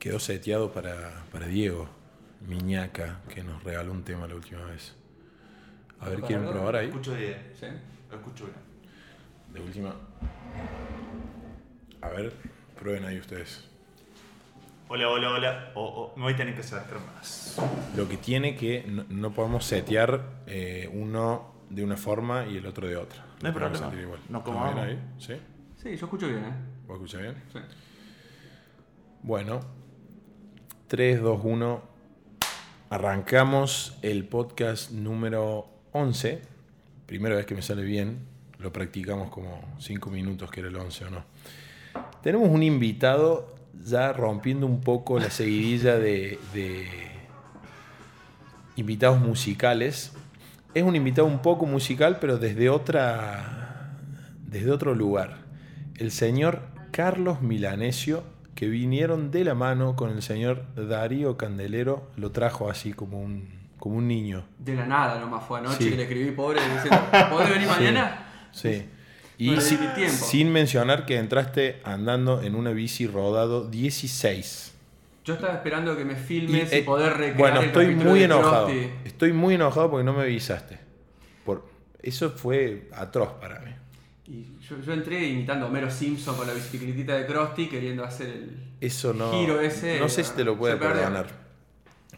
quedó seteado para, para Diego Miñaca, que nos regaló un tema la última vez. A ver, ¿quieren probar Lo ahí? escucho bien. ¿Sí? Lo escucho bien. De última. A ver, prueben ahí ustedes. Hola, hola, hola. O- o, me voy a tener que acercar más. Lo que tiene que no, no podemos setear eh, uno de una forma y el otro de otra. No hay problema. sentir igual. Nos ¿Estamos bien acomodamos. ahí? ¿Sí? Sí, yo escucho bien, ¿eh? ¿Vos escuchás bien? Sí. Bueno, 3, 2, 1. Arrancamos el podcast número 11. Primera vez que me sale bien. Lo practicamos como 5 minutos, que era el 11 o no. Tenemos un invitado ya rompiendo un poco la seguidilla de, invitados musicales. Es un invitado un poco musical, pero desde otra. desde otro lugar. El señor Carlos Milanesio, que vinieron de la mano con el señor Darío Candelero, lo trajo así como un, como un niño. De la nada nomás fue anoche Sí. que le escribí pobre diciendo, ¿podés venir mañana? Sí. Y sin, mencionar que entraste andando en una bici rodado 16. Yo estaba esperando que me filmes y, eh, poder recrear bueno, estoy muy enojado. Estoy muy enojado porque no me avisaste. Por, eso fue atroz para mí. Yo, yo entré imitando a Homero Simpson con la bicicletita de Krusty queriendo hacer el... Eso no. Giro ese, no sé si te lo puede perdió. perdonar.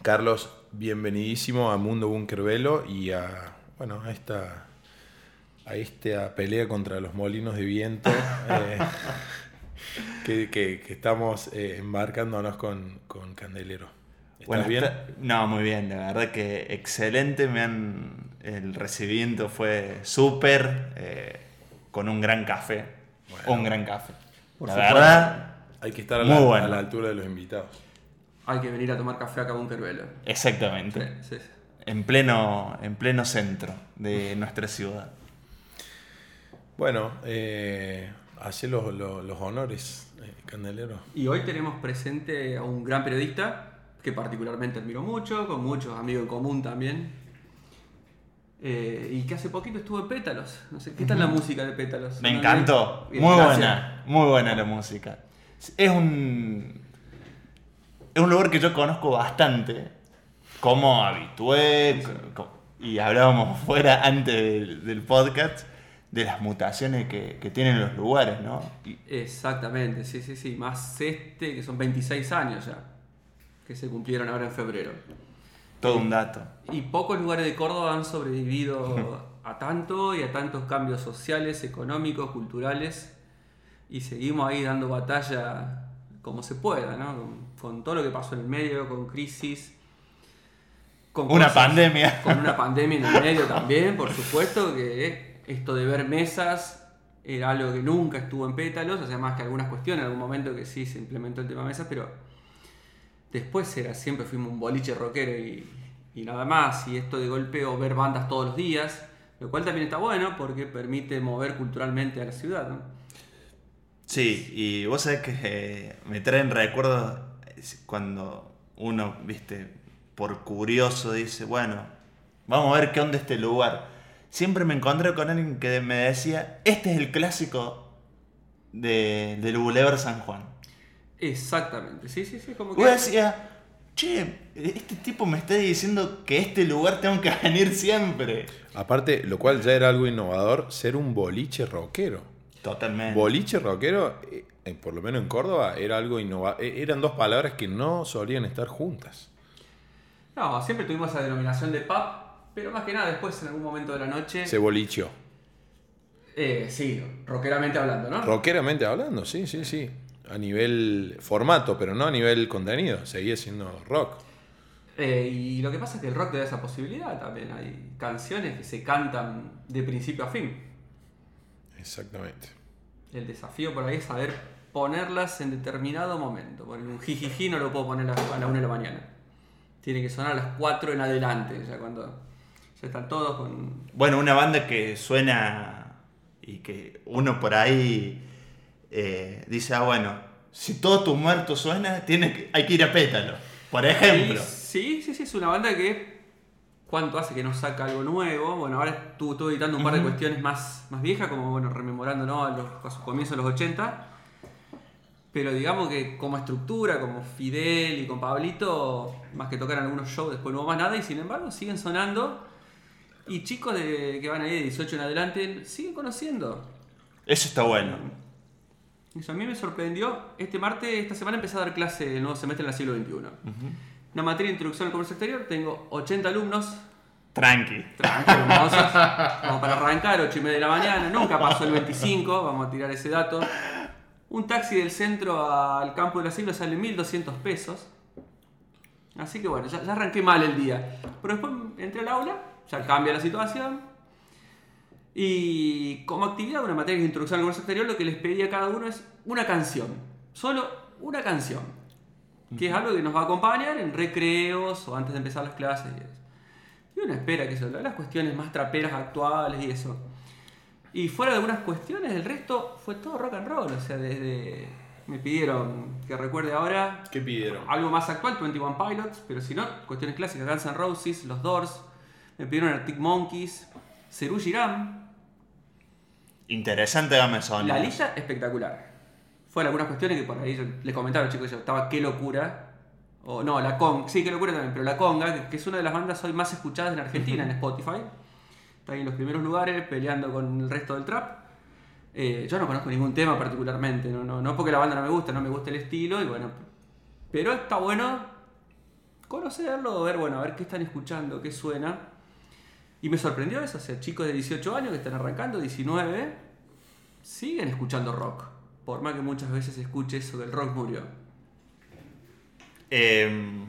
Carlos, bienvenidísimo a Mundo Bunker Velo y a. Bueno, a esta. A esta pelea contra los molinos de viento. eh, que, que- que estamos eh, embarcándonos con, con Candelero. ¿Estás Bueno, bien? está- no, muy bien, la verdad que excelente. Me han, el recibimiento fue súper, eh, con un gran café. Bueno. un gran café. Por la supuesto. verdad, Hay que estar a Muy la, bueno. a la altura de los invitados. Hay que venir a tomar café acá a Bunker Velo. exactamente. Sí, sí. En pleno, en pleno centro de nuestra ciudad. Bueno, eh, los, los- los honores, eh, Candelero. Y hoy tenemos presente a un gran periodista que particularmente admiro mucho, con muchos amigos en común también. Eh, y que hace poquito estuvo en Pétalos. No sé, ¿qué tal la música de Pétalos? Me ¿No? encantó. Bien, Muy gracias. buena, muy buena la música. Es un. Es un lugar que yo conozco bastante. Como habitué. Y hablábamos fuera antes del, del podcast de las mutaciones que, que tienen los lugares, ¿no? Y- Exactamente, sí, sí, sí. Más este, que son 26 años ya. Que se cumplieron ahora en febrero. Todo un dato. Y pocos lugares de Córdoba han sobrevivido a tanto y a tantos cambios sociales, económicos, culturales. Y seguimos ahí dando batalla como se pueda, ¿no? Con, con todo lo que pasó en el medio, con crisis. Con Una cosas- pandemia. Con una pandemia en el medio también, por supuesto, que esto de ver mesas era algo que nunca estuvo en pétalos, o sea, más que algunas cuestiones, en algún momento que sí se implementó el tema mesas, pero después era siempre fuimos un boliche rockero y, nada más, y esto de golpe o ver bandas todos los días, lo cual también está bueno porque permite mover culturalmente a la ciudad. Sí, y vos sabés que eh, me traen recuerdos cuando uno, viste, por curioso dice, bueno, vamos a ver qué onda este lugar. Siempre me encontré con alguien que me decía, este es el clásico de, del Boulevard San Juan. Exactamente, sí, sí, sí, como Vos que... decía, che, este tipo me está diciendo que este lugar tengo que venir siempre. Aparte, lo cual ya era algo innovador, ser un boliche rockero. Totalmente. Boliche rockero, eh, eh, por lo menos en Córdoba, era algo innovador. Eran dos palabras que no solían estar juntas. No, siempre tuvimos esa denominación de pub, pero más que nada después en algún momento de la noche... Se bolicheó. Eh, sí, rockeramente hablando, ¿no? Rockeramente hablando, sí, sí, sí. A nivel formato, pero no a nivel contenido. Seguía siendo rock. Eh, y lo que pasa es que el rock te da esa posibilidad también. Hay canciones que se cantan de principio a fin. Exactamente. El desafío por ahí es saber ponerlas en determinado momento. Por un jijiji no lo puedo poner a la 1 de la mañana. Tiene que sonar a las 4 en adelante, ya cuando ya están todos con... Bueno, una banda que suena y que uno por ahí eh, dice, ah, bueno, si todo tu muerto suena, tiene que, hay que ir a pétalo. Por ejemplo. Sí, sí, sí, es una banda que... ¿Cuánto hace que no saca algo nuevo? Bueno, ahora estuvo, estuvo editando un par de cuestiones más, más viejas, como bueno, rememorando ¿no? a, los, a sus comienzos de los 80. Pero digamos que como estructura, como Fidel y con Pablito, más que tocar en algunos shows, después no hubo más nada y sin embargo siguen sonando. Y chicos de, que van ahí de 18 en adelante siguen conociendo. Eso está bueno. Eso a mí me sorprendió. Este martes, esta semana empecé a dar clase el nuevo semestre en el siglo XXI. Una materia de introducción al comercio exterior, tengo 80 alumnos, Tranqui. hermosos, como para arrancar, 8 y media de la mañana, nunca pasó el 25, vamos a tirar ese dato. Un taxi del centro al campo del asilo sale 1200 pesos. Así que bueno, ya, ya arranqué mal el día. Pero después entré al aula, ya cambia la situación. Y como actividad, una materia de introducción al comercio exterior, lo que les pedí a cada uno es una canción. Solo una canción. Que es algo que nos va a acompañar en recreos o antes de empezar las clases y uno espera que eso, las cuestiones más traperas actuales y eso. Y fuera de algunas cuestiones, el resto fue todo rock and roll. O sea, desde. Me pidieron que recuerde ahora ¿Qué pidieron? algo más actual, 21 Pilots, pero si no, cuestiones clásicas, Guns N' Roses, Los Doors, me pidieron Arctic Monkeys, Serú Girán. Interesante game. La lista espectacular. Fueron algunas cuestiones que por ahí yo les comentaba a los chicos, yo estaba qué locura. O no, la conga, sí, qué locura también, pero la conga, que, que es una de las bandas hoy más escuchadas en Argentina en Spotify. Está ahí en los primeros lugares peleando con el resto del trap. Eh, yo no conozco ningún tema particularmente, no, no, no porque la banda no me gusta, no me gusta el estilo, y bueno. Pero está bueno conocerlo, ver, bueno, a ver qué están escuchando, qué suena. Y me sorprendió eso, o sea, chicos de 18 años que están arrancando, 19, siguen escuchando rock. Por más que muchas veces escuche eso del rock murió. Eh,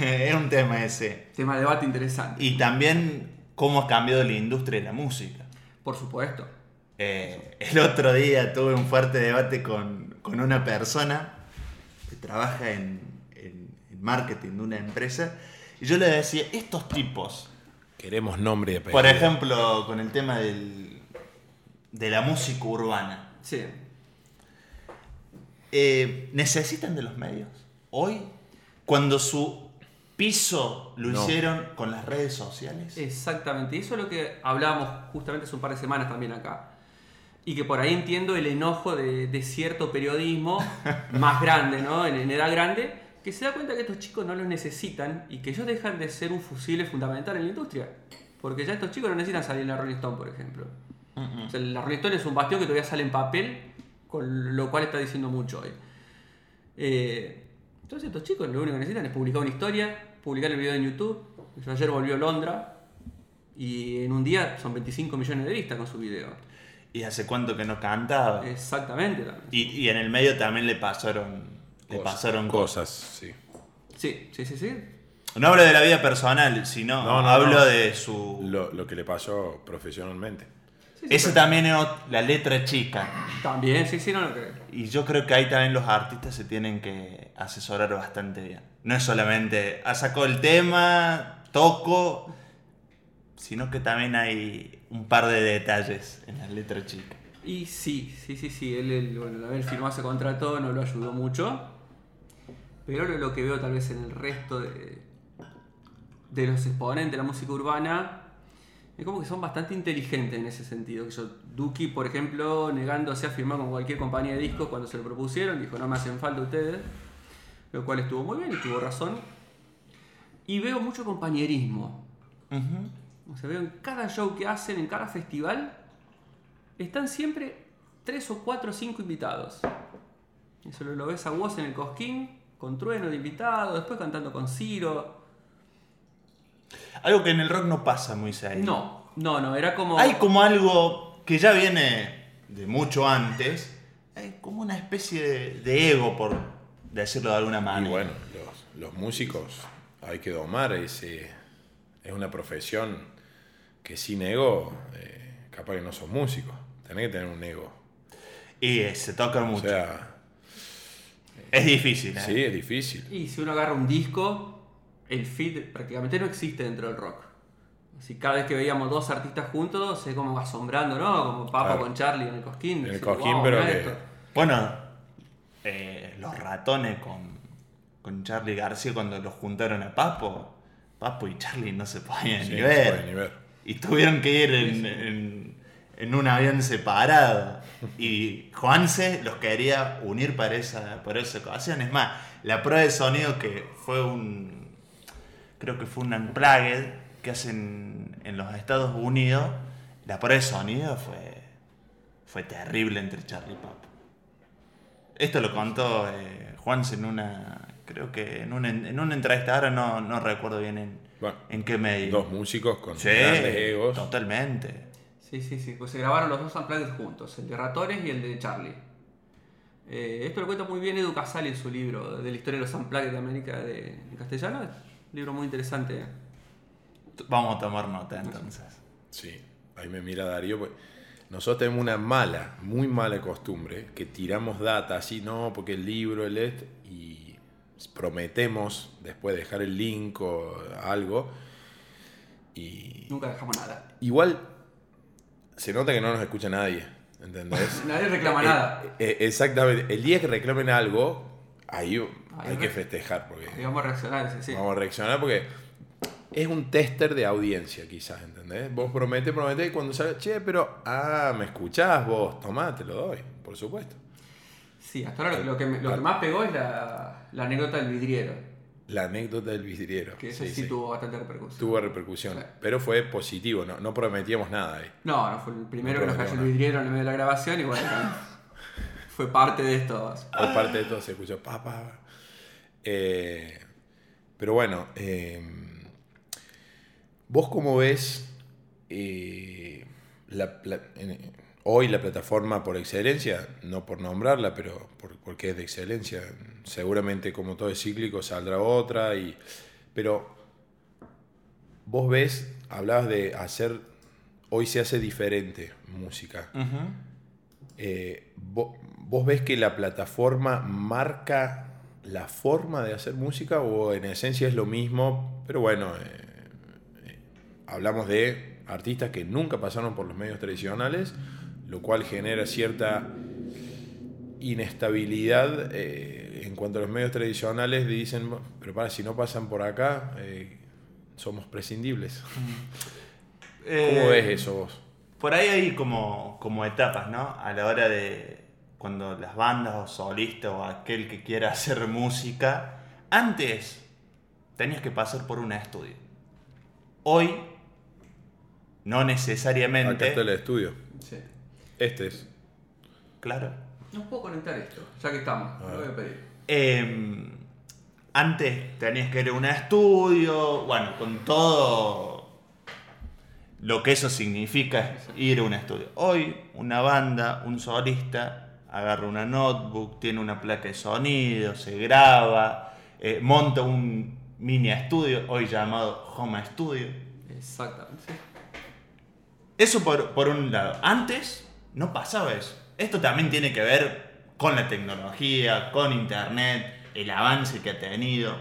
es un tema ese. Tema de debate interesante. Y también cómo ha cambiado la industria de la música. Por supuesto. Eh, el otro día tuve un fuerte debate con, con una persona que trabaja en, en- en marketing de una empresa y yo le decía, estos tipos, Queremos nombre y apellido. por ejemplo, con el tema del, de la música urbana, Sí. eh, ¿necesitan de los medios? Hoy, cuando su piso lo No. hicieron con las redes sociales. Exactamente. Y eso es lo que hablábamos justamente hace un par de semanas también acá. Y que por ahí entiendo el enojo de, de cierto periodismo más grande, ¿no? En, en edad grande, que se da cuenta que estos chicos no los necesitan y que ellos dejan de ser un fusible fundamental en la industria. Porque ya estos chicos no necesitan salir en la Rolling Stone, por ejemplo. O sea, la Rolling Stone es un bastión que todavía sale en papel, con lo cual está diciendo mucho hoy. Eh, entonces estos chicos lo único que necesitan es publicar una historia, publicar el video en YouTube. Yo ayer volvió a Londra y en un día son 25 millones de vistas con su video. ¿Y hace cuánto que no cantaba? Exactamente. Y, y en el medio también le pasaron, Cosas, pasaron cosas. cosas, sí. Sí, sí, sí, sí. No hablo de la vida personal, sino No, no, hablo no. de su... Lo, lo que le pasó profesionalmente. Sí, sí, Ese pero- también es la letra chica. También, sí, sí, no lo creo. Y yo creo que ahí también los artistas se tienen que asesorar bastante bien. No es solamente, ah, sacó el tema, toco, sino que también hay un par de detalles en la letra chica. Y sí, sí, sí, sí. Él, él, bueno, el haber firmado ese contrato no lo ayudó mucho. Pero lo, que veo tal vez en el resto de, de los exponentes de la música urbana es como que son bastante inteligentes en ese sentido. Yo, Duki, por ejemplo, negándose a firmar con cualquier compañía de discos cuando se lo propusieron, dijo no me hacen falta ustedes. Lo cual estuvo muy bien y tuvo razón. Y veo mucho compañerismo. O sea, veo en cada show que hacen, en cada festival, están siempre tres o cuatro o cinco invitados. Eso lo, lo ves a vos en el Cosquín, con Trueno de invitado, después cantando con Ciro. Algo que en el rock no pasa muy serio. No, no, no, era como. Hay como algo que ya viene de mucho antes, hay como una especie de, de ego, por decirlo de alguna Y manera. bueno, los, los músicos hay que domar ese. Es una profesión que sin ego, eh, capaz que no sos músico. Tenés que tener un ego. Y eh, se toca O mucho. sea, es difícil, ¿eh? sí, es difícil. Y si uno agarra un disco, el feed prácticamente no existe dentro del rock. Así cada vez que veíamos dos artistas juntos, se como asombrando, ¿no? Como Papa Claro. con Charlie en el Cosquín. En el Cosquín, "Wow, pero que- esto". Bueno, eh, los ratones con, con Charlie García cuando los juntaron a Papo, Papo y Charlie no se podían Sí, ni, no se ver. podían ni ver. Y tuvieron que ir en, Sí, sí. en- en un avión separado. Y Juanse los quería unir para esa, para esa ocasión. Es más, la prueba de sonido que fue un. Creo que fue un unplugged que hacen en los Estados Unidos. La prueba de sonido fue. Fue terrible entre Charlie Papo. Esto lo contó eh, Juanse en una. Creo que en una, en una entrevista, ahora no, no recuerdo bien en, Bueno, en qué medio. dos músicos con Sí, grandes egos. totalmente. Sí, sí, sí. Pues se grabaron los dos unplugged juntos, el de Ratones y el de Charlie. Eh, esto lo cuenta muy bien Edu Casali en su libro de la historia de los unplugged de América de, en castellano. Un libro muy interesante. Vamos a tomar nota entonces. Sí, ahí me mira Darío. pues, nosotros tenemos una mala, muy mala costumbre, que tiramos data así, no, porque el libro, el este, y prometemos después dejar el link o algo. Y Nunca dejamos nada. igual se nota que no nos escucha nadie, ¿entendés? Nadie reclama Eh, nada. eh, eh, exactamente. El día que reclamen algo, ahí Ahí hay que festejar, porque Y vamos a reaccionar, sí, sí. Vamos a reaccionar porque es un tester de audiencia, quizás, ¿entendés? Vos promete, promete y cuando sale, che, pero, ah, me escuchás vos, tomá, te lo doy, por supuesto. Sí, hasta ahora lo que, me- lo que más pegó es la, la anécdota del vidriero. La anécdota del vidriero. Que ese sí, sí, sí. tuvo bastante repercusión. Tuvo repercusión, pero fue positivo, no, no prometíamos nada ahí. No, no fue el primero No que nos cayó el vidriero en el medio de la grabación y bueno, fue parte de esto. Por parte de todo se escuchó, pa, pa, pa. Eh, pero bueno, eh, vos cómo ves eh, la en- hoy la plataforma por excelencia, no por nombrarla, pero por- porque es de excelencia. Seguramente como todo es cíclico saldrá otra, y, pero vos ves, hablabas de hacer, hoy se hace diferente música. Eh, vo- ¿Vos ves que la plataforma marca la forma de hacer música o en esencia es lo mismo? Pero bueno, eh, eh, hablamos de artistas que nunca pasaron por los medios tradicionales, lo cual genera cierta inestabilidad eh, en cuanto a los medios tradicionales. Dicen, "Bueno, pero para, si no pasan por acá, eh, somos prescindibles. ¿Cómo Eh, ves eso vos? Por ahí hay como, como etapas, ¿no? A la hora de cuando las bandas o solistas o aquel que quiera hacer música, antes tenías que pasar por un estudio. Hoy, no Acá necesariamente. está el estudio. Sí. Este es. Claro. No puedo conectar esto, ya que estamos. Lo voy a pedir. Eh, antes tenías que ir a un estudio, bueno, con todo lo que eso significa ir a un estudio. Hoy una banda, un solista, agarra una notebook, tiene una placa de sonido, se graba, eh, monta un mini estudio, hoy llamado Home Studio. Exactamente. Eso por, por un lado. Antes no pasaba eso. Esto también tiene que ver con la tecnología, con internet, el avance que ha tenido.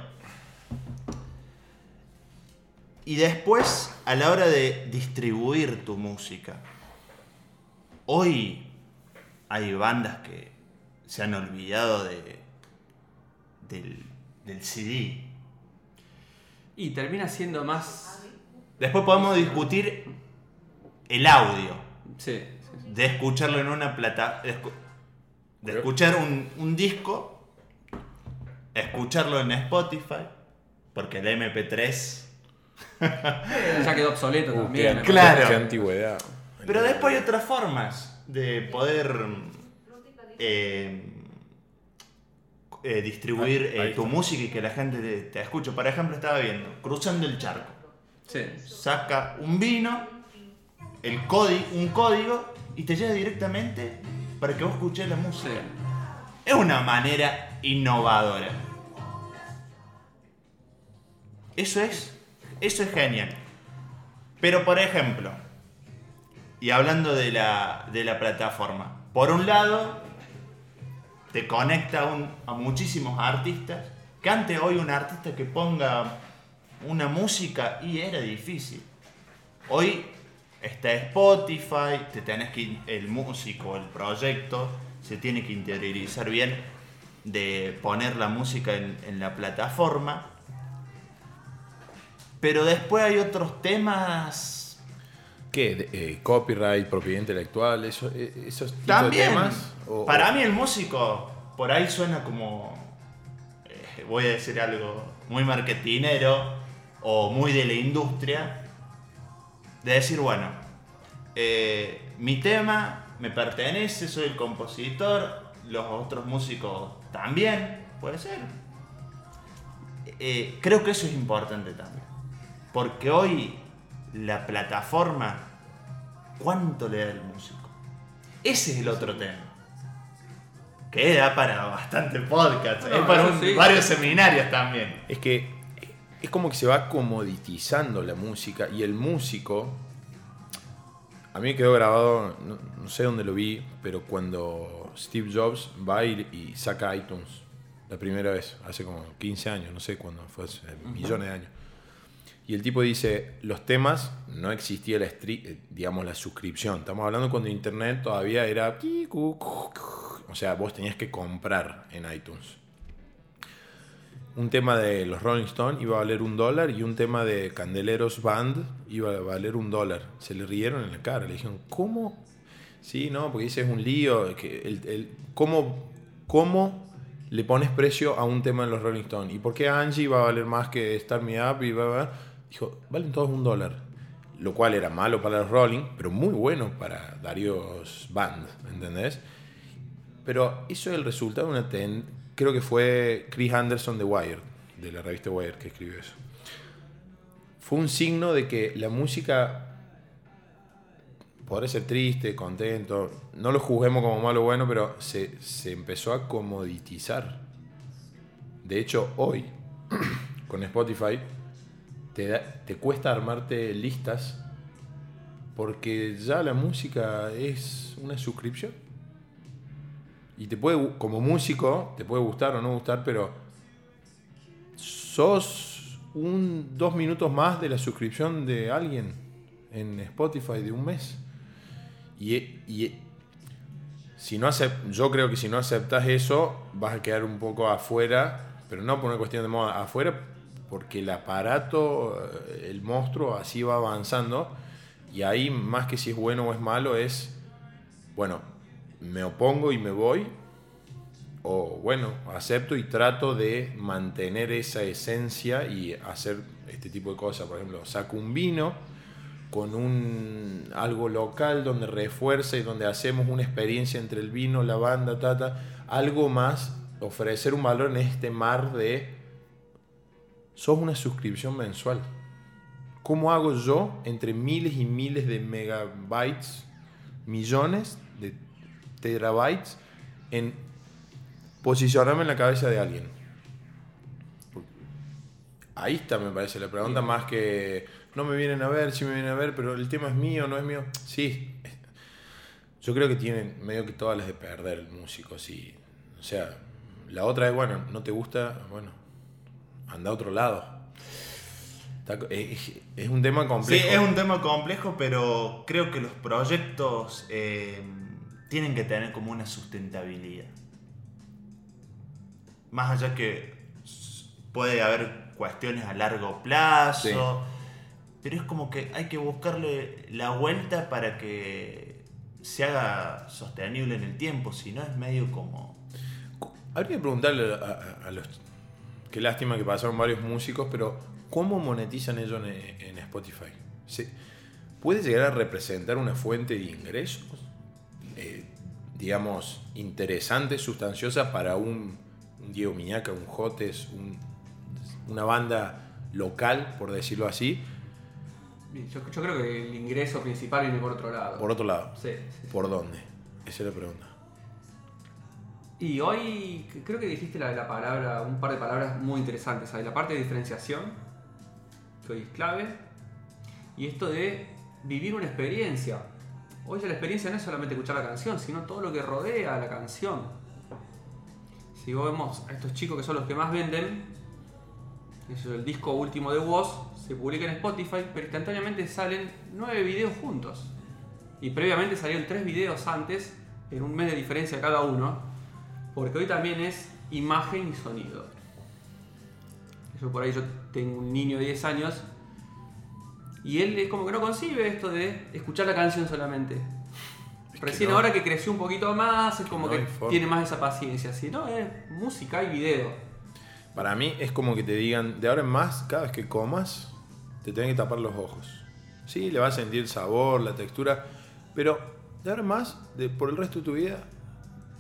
Y después, a la hora de distribuir tu música, hoy hay bandas que se han olvidado de, del, del CD. Y termina siendo más. Después podemos discutir el audio. Sí. De escucharlo en una plata de, escu- de escuchar un, un disco escucharlo en Spotify porque el MP3 Ya quedó obsoleto Uh, también. qué- claro. Qué antigüedad. pero después hay otras formas de poder eh, eh, distribuir Ah, ahí eh, tu música y que la gente te, te escuche por ejemplo estaba viendo cruzando el charco Sí. saca un vino, el código, un código y te llega directamente para que vos escuches la música. Es una manera innovadora. Eso es, eso es genial. Pero por ejemplo, y hablando de la, de la plataforma, por un lado, te conecta a muchísimos artistas, que antes hoy un artista que ponga una música y era difícil. Hoy está Spotify, te tenés que el músico, el proyecto, se tiene que interiorizar bien de poner la música en, en la plataforma. Pero después hay otros temas ¿Qué? Eh, copyright, propiedad intelectual, eso, eh, esos tipos También, de temas. o- para o- mí el músico por ahí suena como, eh, voy a decir algo muy marketinero o muy de la industria, de decir, bueno, eh, mi tema me pertenece, soy el compositor, los otros músicos también, puede ser. Eh, creo que eso es importante también, porque hoy la plataforma, ¿cuánto le da el músico? Ese es el otro tema. Que da para bastante podcast, No, es para eso un- sí. varios seminarios también. Es que es como que se va comoditizando la música y el músico. A mí me quedó grabado, no, no sé dónde lo vi, pero cuando Steve Jobs va y, y saca iTunes la primera vez, hace como 15 años, no sé cuándo fue, hace millones de años. Y el tipo dice, los temas, no existía la, eh, digamos, la suscripción. Estamos hablando cuando Internet todavía era... O sea, vos tenías que comprar en iTunes un tema de los Rolling Stones iba a valer un dólar y un tema de Candeleros Band iba a valer un dólar. Se le rieron en la cara, le dijeron, ¿cómo? Sí, no, porque dice es un lío. Que el, el- ¿cómo, ¿Cómo le pones precio a un tema de los Rolling Stones? ¿Y por qué Angie va a valer más que Start Me Up? Y? Dijo, valen todos un dólar. Lo cual era malo para los Rolling, pero muy bueno para Darius Band, ¿entendés? Pero eso es el resultado de una ten... Creo que fue Chris Anderson de Wired, de la revista Wired, que escribió eso. Fue un signo de que la música podrá ser triste, contento, no lo juzguemos como malo o bueno, pero se, se empezó a comoditizar. De hecho, hoy, con Spotify, te, da- te cuesta armarte listas porque ya la música es una suscripción. Y te puede, como músico, te puede gustar o no gustar, pero sos un dos minutos más de la suscripción de alguien en Spotify de un mes. Y, y si no acep- yo creo que si no aceptas eso, vas a quedar un poco afuera, pero no por una cuestión de moda, afuera porque el aparato, eh, el monstruo, así va avanzando. Y ahí, más que si es bueno o es malo, es, bueno, me opongo y me voy, o bueno, acepto y trato de mantener esa esencia y hacer este tipo de cosas. Por ejemplo, saco un vino con un algo local donde refuerza y donde hacemos una experiencia entre el vino, la banda, tata, algo más, ofrecer un valor en este mar de sos una suscripción mensual. ¿Cómo hago yo entre miles y miles de megabytes, millones terabytes en posicionarme en la cabeza de alguien? Ahí está, me parece, la pregunta más que no me vienen a ver, sí me vienen a ver, pero el tema es mío, no es mío. Sí, yo creo que tienen medio que todas las de perder el músico, sí. O sea, la otra es, bueno, no te gusta, bueno, anda a otro lado. Es, un tema Sí, complejo. es un tema complejo, pero creo que los proyectos eh, tienen que tener como una sustentabilidad. Más allá que puede haber cuestiones a largo plazo, Sí. pero es como que hay que buscarle la vuelta para que se haga sostenible en el tiempo, si no es medio como... Habría que preguntarle a, a- a los. Qué lástima que pasaron varios músicos, pero ¿cómo monetizan ellos en, en Spotify? ¿Se- ¿Puede llegar a representar una fuente de ingresos? Digamos, interesante, sustanciosa para un, un Diego Miñaca, un Jotes, un- una banda local, por decirlo así, Yo, yo creo que el ingreso principal viene por otro lado. por otro lado. Sí, sí, sí. ¿Por dónde? Esa es la pregunta. Y hoy creo que dijiste la, la palabra, un par de palabras muy interesantes. Hay la parte de diferenciación, que hoy es clave, y esto de vivir una experiencia. Hoy la experiencia no es solamente escuchar la canción, sino todo lo que rodea a la canción. Si vemos a estos chicos que son los que más venden, el disco último de Woz, se publica en Spotify, pero instantáneamente salen nueve videos juntos. Y previamente salieron tres videos antes, en un mes de diferencia cada uno, porque hoy también es imagen y sonido. Yo por ahí yo tengo un niño de 10 años Y él es como que no concibe esto de escuchar la canción solamente. Es Recién no. ahora que creció un poquito más, es como No que tiene más esa paciencia. Si no, es música y video. Para mí es como que te digan, de ahora en más, cada vez que comas, te tienen que tapar los ojos. Sí, le vas a sentir el sabor, la textura, pero de ahora en más, de, por el resto de tu vida,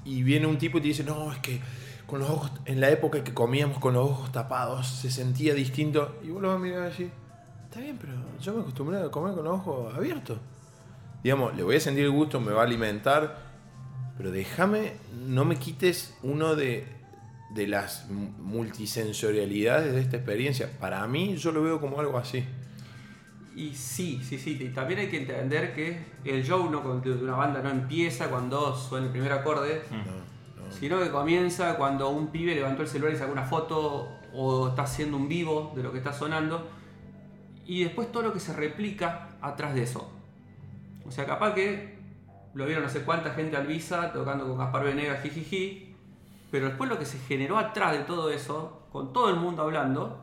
y viene un tipo y te dice, no, es que con los ojos, en la época que comíamos con los ojos tapados, se sentía distinto, y vos lo vas a mirar así, está bien, pero yo me acostumbré a comer con los ojos abiertos. Digamos, le voy a sentir el gusto, me va a alimentar, pero déjame, no me quites uno de, de las mu- multisensorialidades de esta experiencia. Para mí, yo lo veo como algo así. Y sí, sí, sí. Y también hay que entender que el show no, con- de una banda no empieza cuando suena el primer acorde, No, no. sino que comienza cuando un pibe levantó el celular y sacó una foto o está haciendo un vivo de lo que está sonando. Y después todo lo que se replica atrás de eso. O sea, capaz que lo vieron no sé cuánta gente al Visa tocando con Gaspar Venegas, jijiji. Pero después lo que se generó atrás de todo eso, con todo el mundo hablando,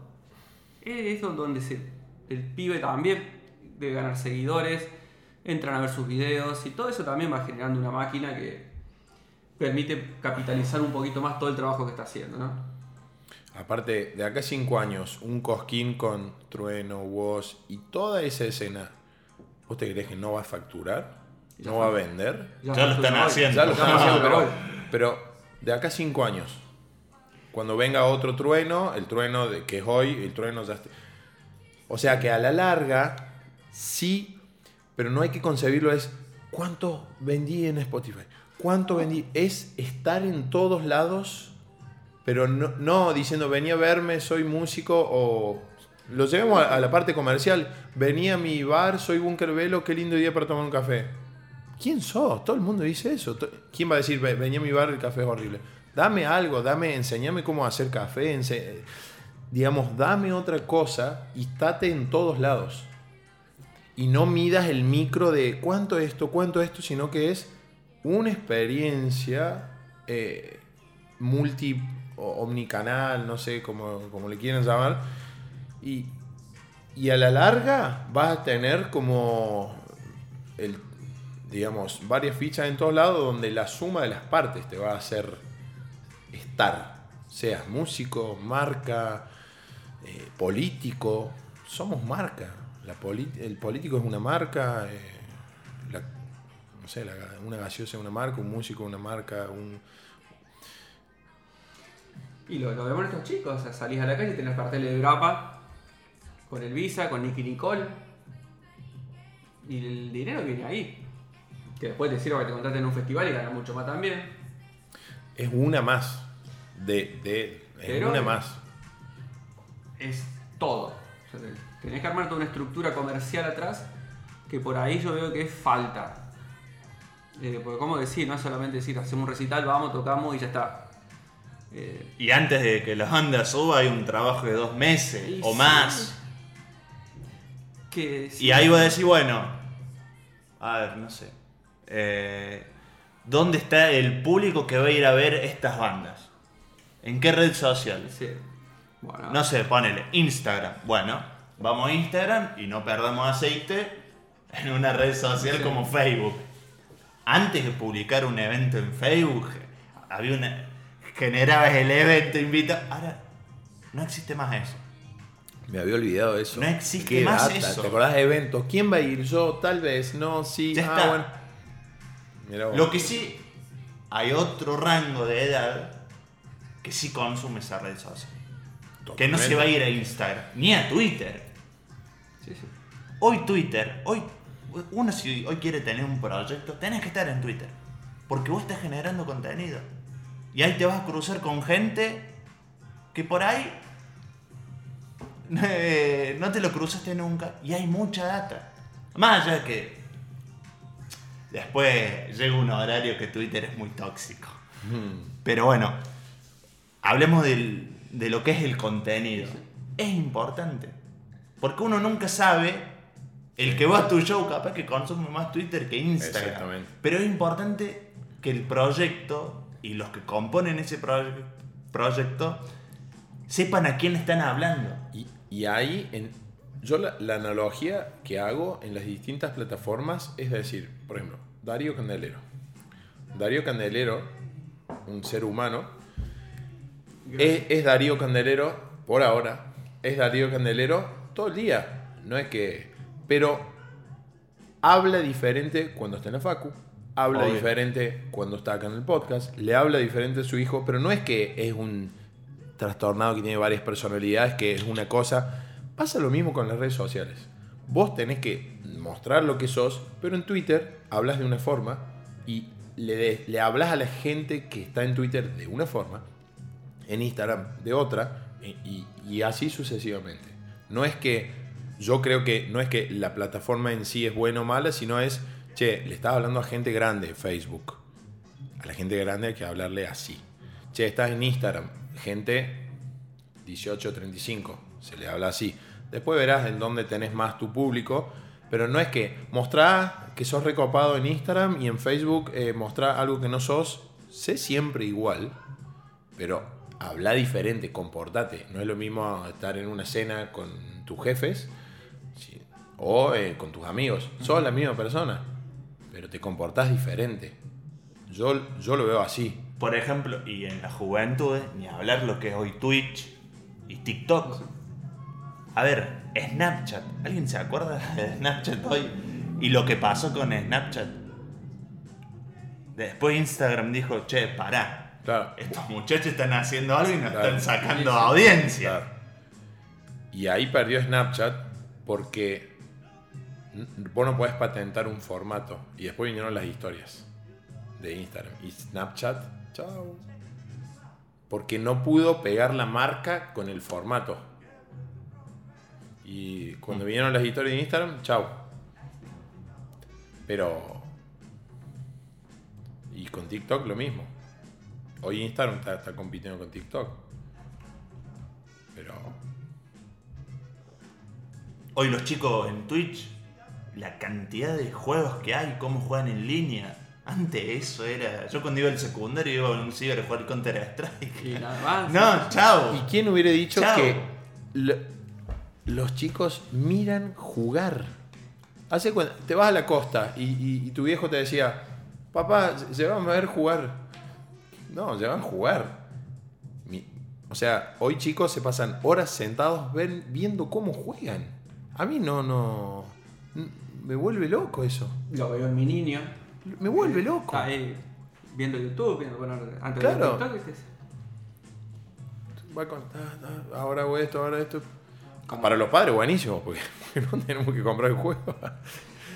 es donde se, el pibe también debe ganar seguidores, entran a ver sus videos y todo eso también va generando una máquina que permite capitalizar un poquito más todo el trabajo que está haciendo. Aparte, de acá a cinco años, un cosquín con trueno, voz y toda esa escena, ¿vos te crees que no va a facturar? ¿No va a vender? Ya lo están haciendo. Ya lo están haciendo, pero de acá a cinco años, cuando venga otro trueno, el trueno de, que es hoy, el trueno ya está. O sea que a la larga, sí, pero no hay que concebirlo es cuánto vendí en Spotify, cuánto vendí, es estar en todos lados, pero no, diciendo venía a verme, soy músico o... Lo llevamos a, la parte comercial. Venía a mi bar, soy Bunker Velo, qué lindo día para tomar un café. ¿Quién sos? Todo el mundo dice eso. ¿Quién va a decir, "Ve- venía a mi bar, el café es horrible? Dame algo, dame, enséñame cómo hacer café, ense- digamos, dame otra cosa y estate en todos lados. Y no midas el micro de cuánto esto, cuánto esto, sino que es una experiencia eh, multi omnicanal, no sé cómo, cómo le quieren llamar. Y, y a la larga vas a tener como digamos, varias fichas en todos lados donde la suma de las partes te va a hacer estar. Seas músico, marca, eh, político. Somos marca. La el político es una marca. eh, no sé, una gaseosa es una marca, un músico es una marca, un, Y lo, lo vemos en estos chicos, o sea, salís a la calle y tenés carteles de grapa con el Visa, con Nicky Nicole. Y el dinero viene ahí. Que después te sirve que te contraten en un festival y ganas mucho más también. es una más. De, de, es Pero- una más. Es todo. O sea, tenés que armar toda una estructura comercial atrás que por ahí yo veo que es falta. Eh, porque como decir, no es solamente decir hacemos un recital, vamos, tocamos y ya está. Eh, Y antes de que la banda suba hay un trabajo de dos meses Y o sí. más. que Y ahí voy a decir, bueno, a ver, no sé. eh, ¿Dónde está el público que va a ir a ver estas bandas? ¿En qué red social? Sí. Bueno, No sé, ponele, Instagram. Bueno, vamos a Instagram y no perdamos aceite en una red social como Facebook. Antes de publicar un evento en Facebook, había una. Generabas el evento, invita. Ahora, no existe más eso. Me había olvidado eso. No existe Qué más data, eso. ¿Te acordás de eventos? ¿Quién va a ir? Yo, tal vez. No, sí. Ya ah, está. bueno. Mirá vos. Lo que sí, hay otro rango de edad que sí consume esa red social. Que no se va a ir a Instagram, ni a Twitter. sí, sí. Hoy Twitter, hoy uno si hoy quiere tener un proyecto, tenés que estar en Twitter. Porque vos estás generando contenido. Y ahí te vas a cruzar con gente que por ahí eh, no te lo cruzaste nunca. Y hay mucha data. Más allá de que después llega un horario que Twitter es muy tóxico. Mm. Pero bueno, hablemos del- de lo que es el contenido. Es importante. Porque uno nunca sabe, el que va a tu show capaz que consume más Twitter que Instagram. Pero es importante que el proyecto y los que componen ese proye- proyecto sepan a quién están hablando. Y, y ahí, en, Yo la, la analogía que hago en las distintas plataformas es decir, por ejemplo, Darío Candelero. Darío Candelero, un ser humano, es, es Darío Candelero por ahora. Es Darío Candelero todo el día. No es que. Pero habla diferente cuando está en la Facu. Habla Obvio. diferente cuando está acá en el podcast. Le habla diferente a su hijo. Pero no es que es un trastornado que tiene varias personalidades, que es una cosa. Pasa lo mismo con las redes sociales. Vos tenés que mostrar lo que sos, pero en Twitter hablas de una forma y le, de- le hablas a la gente que está en Twitter de una forma en Instagram de otra y, y- y así sucesivamente. No es que yo creo que no es que la plataforma en sí es buena o mala, sino es, che, le estás hablando a gente grande, Facebook. A la gente grande hay que hablarle así. Che, estás en Instagram, gente 18, 35, se le habla así. Después verás en dónde tenés más tu público, pero no es que mostrá que sos recopado en Instagram y en Facebook eh, algo que no sos, sé siempre igual, pero habla diferente, comportate. No es lo mismo estar en una cena con tus jefes o eh, con tus amigos. Sos la misma persona, pero te comportás diferente. Yo, yo lo veo así. Por ejemplo, y en la juventud, ni hablar lo que es hoy Twitch y TikTok. A ver, Snapchat. ¿Alguien se acuerda de Snapchat hoy? Y lo que pasó con Snapchat. Después Instagram dijo, che, pará. Claro. Estos muchachos están haciendo algo y nos Claro. están sacando Sí, sí. audiencia. Claro. Y ahí perdió Snapchat porque vos no podés patentar un formato. Y después vinieron las historias de Instagram. Y Snapchat, chao. Porque no pudo pegar la marca con el formato. Y cuando vinieron las historias de Instagram, chao. Pero... Y con TikTok lo mismo. Hoy Instagram está, está compitiendo con TikTok. Pero... Hoy los chicos en Twitch, la cantidad de juegos que hay, cómo juegan en línea. Antes eso era. Yo cuando iba al secundario iba a un ciber a jugar Counter Strike. Y nada más. No, chao. ¿Y quién hubiera dicho que lo- los chicos miran jugar? Hace cuando te vas a la costa y, y- y tu viejo te decía, papá, se van a ver jugar. No, se van a jugar. Mi- o sea, hoy chicos se pasan horas sentados ven- viendo cómo juegan. A mí no, no. Me vuelve loco eso. Lo veo en mi niño. Me vuelve loco. Está ahí viendo YouTube, viendo, bueno, antes Claro. de TikTok, ¿viste? Va con- ah, ah, ahora hago esto, ahora esto. Para los padres, buenísimo, porque, no tenemos que comprar el juego.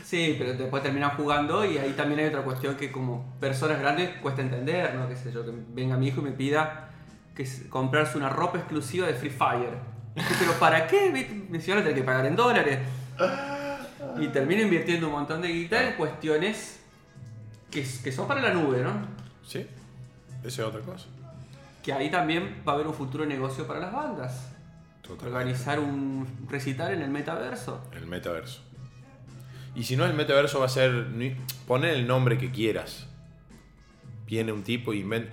Sí, pero después terminan jugando y ahí también hay otra cuestión que como personas grandes cuesta entender, ¿no? Qué sé yo, que venga mi hijo y me pida que es comprarse una ropa exclusiva de Free Fire. Pero ¿para qué? Me decía, ahora tenés que pagar en dólares. Y termina invirtiendo un montón de guita en cuestiones que, que son para la nube, ¿no? Sí, esa es otra cosa. Que ahí también va a haber un futuro negocio para las bandas. Totalmente. Organizar un recital en el metaverso. El metaverso. Y si no, el metaverso va a ser. Poner el nombre que quieras. Viene un tipo y inventa.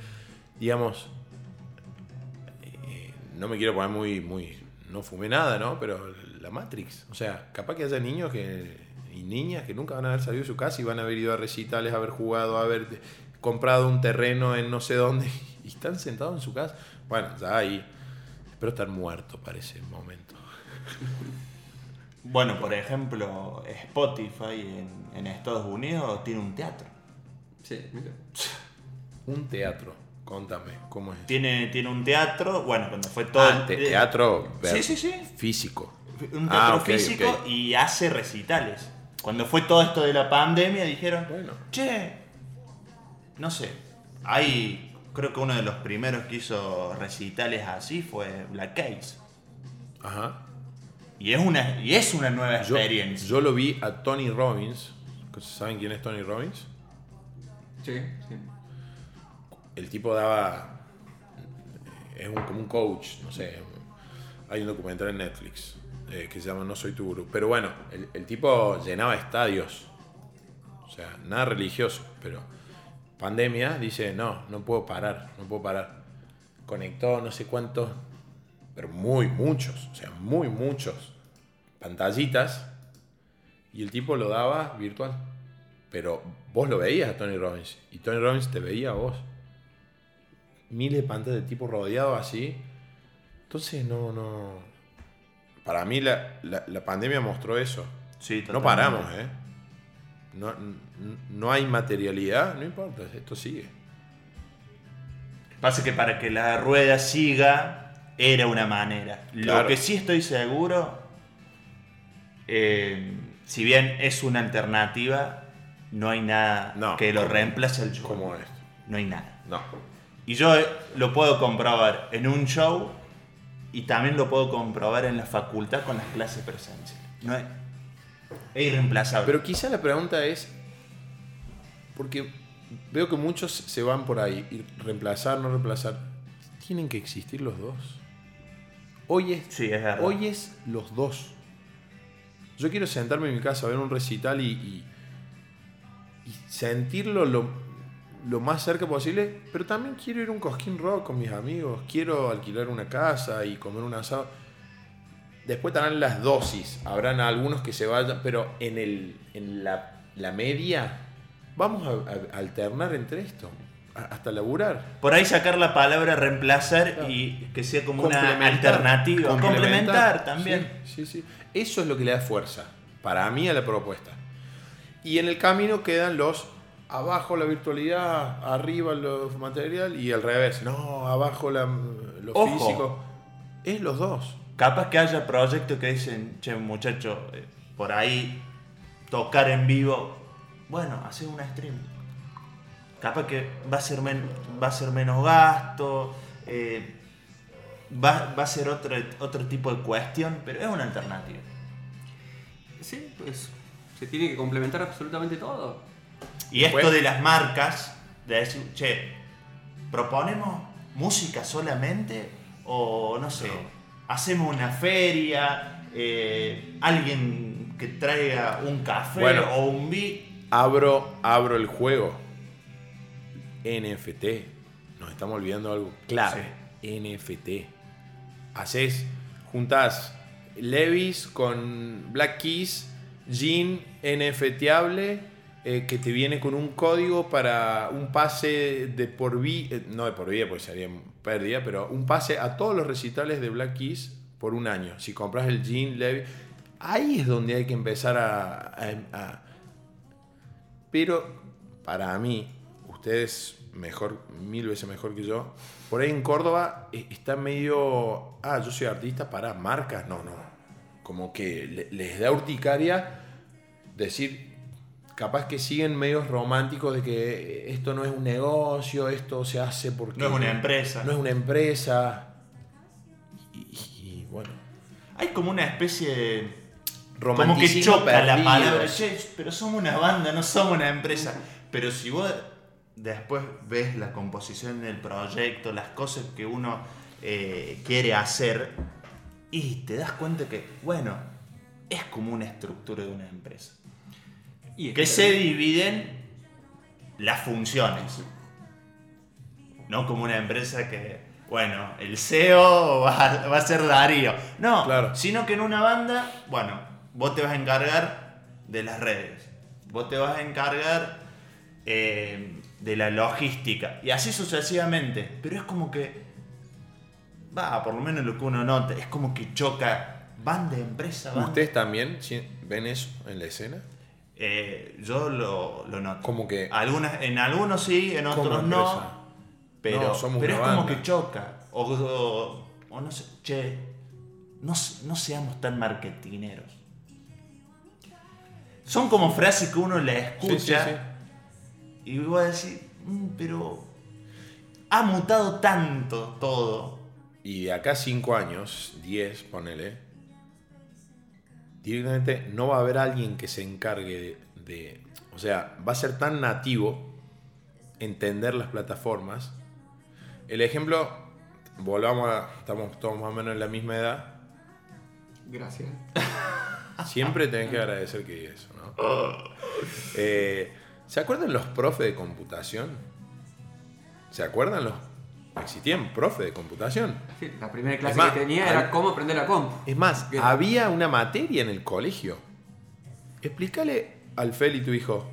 Digamos. eh, no me quiero poner muy. muy no fumé nada, ¿no? Pero la Matrix. O sea, capaz que haya niños que, y niñas que nunca van a haber salido de su casa y van a haber ido a recitales, haber jugado, haber comprado un terreno en no sé dónde y están sentados en su casa. Bueno, ya ahí. Espero estar muerto para ese momento. Bueno, por ejemplo, Spotify en, en Estados Unidos tiene un teatro. Sí, mira. Un teatro. Contame, ¿cómo es? Tiene, tiene un teatro, bueno, cuando fue todo Ah, te- teatro Sí, sí, sí. físico. Un teatro Ah, ok, físico y hace recitales. Cuando fue todo esto de la pandemia dijeron, Bueno. che, no sé, hay, creo que uno de los primeros que hizo recitales así fue Black Case. Ajá. Y es una, y es una nueva Yo, experiencia. yo lo vi a Tony Robbins. ¿Saben quién es Tony Robbins? Sí, sí. El tipo daba. Es un, como un coach, no sé. Hay un documental en Netflix eh, que se llama No Soy tu gurú. Pero bueno, el, el tipo llenaba estadios. O sea, nada religioso, pero pandemia dice, no, no puedo parar, no puedo parar. Conectó no sé cuántos, pero muy muchos, o sea, muy muchos. pantallitas y el tipo lo daba virtual. Pero vos lo veías a Tony Robbins y Tony Robbins te veía a vos. Miles de pantallas de tipo rodeado así. Entonces no, no. Para mí la, la- la pandemia mostró eso. Sí, No paramos, ¿eh? No, no hay materialidad, no importa, esto sigue. Pasa que para que la rueda siga era una manera. Claro. Lo que sí estoy seguro, eh, si bien es una alternativa, no hay nada No, que lo como- reemplace al show. Como esto. No hay nada. No. Y yo eh, lo puedo comprobar en un show y también lo puedo comprobar en la facultad con las clases presenciales. No es, es irreemplazable. Pero quizá la pregunta es, porque veo que muchos se van por ahí, y reemplazar, no reemplazar. Tienen que existir los dos. Hoy es, sí, es verdad. hoy es los dos. Yo quiero sentarme en mi casa a ver un recital y, y- y sentirlo lo, lo más cerca posible, pero también quiero ir a un cosquín rock con mis amigos, quiero alquilar una casa y comer un asado. Después estarán las dosis, habrán algunos que se vayan, pero en, el, en la, la media vamos a, a alternar entre esto, hasta laburar. Por ahí sacar la palabra reemplazar Claro. y que sea como una Complementar. alternativa. Complementar, también. Sí, sí, sí. Eso es lo que le da fuerza, para mí, a la propuesta. Y en el camino quedan los abajo la virtualidad, arriba lo material y al revés. No, abajo la, lo Ojo. físico. Es los dos. Capaz que haya proyectos que dicen, che, muchacho, eh, por ahí tocar en vivo. Bueno, hacer un stream. Capaz que va a ser, men- va a ser menos gasto, eh, va, va a ser otro, otro tipo de cuestión, pero es una alternativa. Sí, pues se tiene que complementar absolutamente todo. Y esto de las marcas, de decir, che, ¿proponemos música solamente? O no sé, hacemos una feria, eh, alguien que traiga un café Bueno. o un beat. Abro, abro el juego. NFT. Nos estamos olvidando algo clave. NFT. Haces, juntas Levis con Black Keys, Jean NFTable, eh, que te viene con un código para un pase de por vida, no de por vida, porque sería pérdida, pero un pase a todos los recitales de Black Keys por un año. Si compras el Jean Levis, ahí es donde hay que empezar a- a- pero para mí, ustedes mejor, mil veces mejor que yo, por ahí en Córdoba eh, está medio, ah, yo soy artista para marcas, no, no. Como que le- les da urticaria decir, capaz que siguen medios románticos de que esto no es un negocio, esto se hace porque... No es una empresa. No es una empresa. Y, y, bueno, Hay como una especie de... Como que choca la palabra, che, pero somos una banda, no somos una empresa. Pero si vos después ves la composición del proyecto, las cosas que uno eh, quiere hacer, y te das cuenta que, bueno, es como una estructura de una empresa. Y Que se dividen las funciones. No como una empresa que, bueno, el CEO va, va a ser Darío. No, Claro. sino que en una banda, bueno, vos te vas a encargar de las redes. Vos te vas a encargar eh, de la logística. Y así sucesivamente. Pero es como que, va, por lo menos lo que uno nota, es como que choca banda, empresa, banda. ¿Ustedes también ven eso en la escena? Eh, yo lo, lo noto. Como que- Algunas, en algunos sí, en otros no. Pero, No, somos pero es como que choca. O, o- o no sé, che, no, no seamos tan marketineros. Son como frases que uno le escucha Sí, sí, y voy a decir, "Mm, pero ha mutado tanto todo. Y de acá 5 años, 10, ponele, directamente no va a haber alguien que se encargue de, de- O sea, va a ser tan nativo entender las plataformas. El ejemplo, volvamos a. Estamos todos más o menos en la misma edad. Gracias. Siempre tenés que agradecer que diga eso, ¿no? Eh, ¿Se acuerdan los profes de computación? ¿Se acuerdan los existían profe de computación. Sí, la primera clase más, que tenía era cómo aprender la comp. Es más, había una materia en el colegio. Explícale al Feli, tu hijo,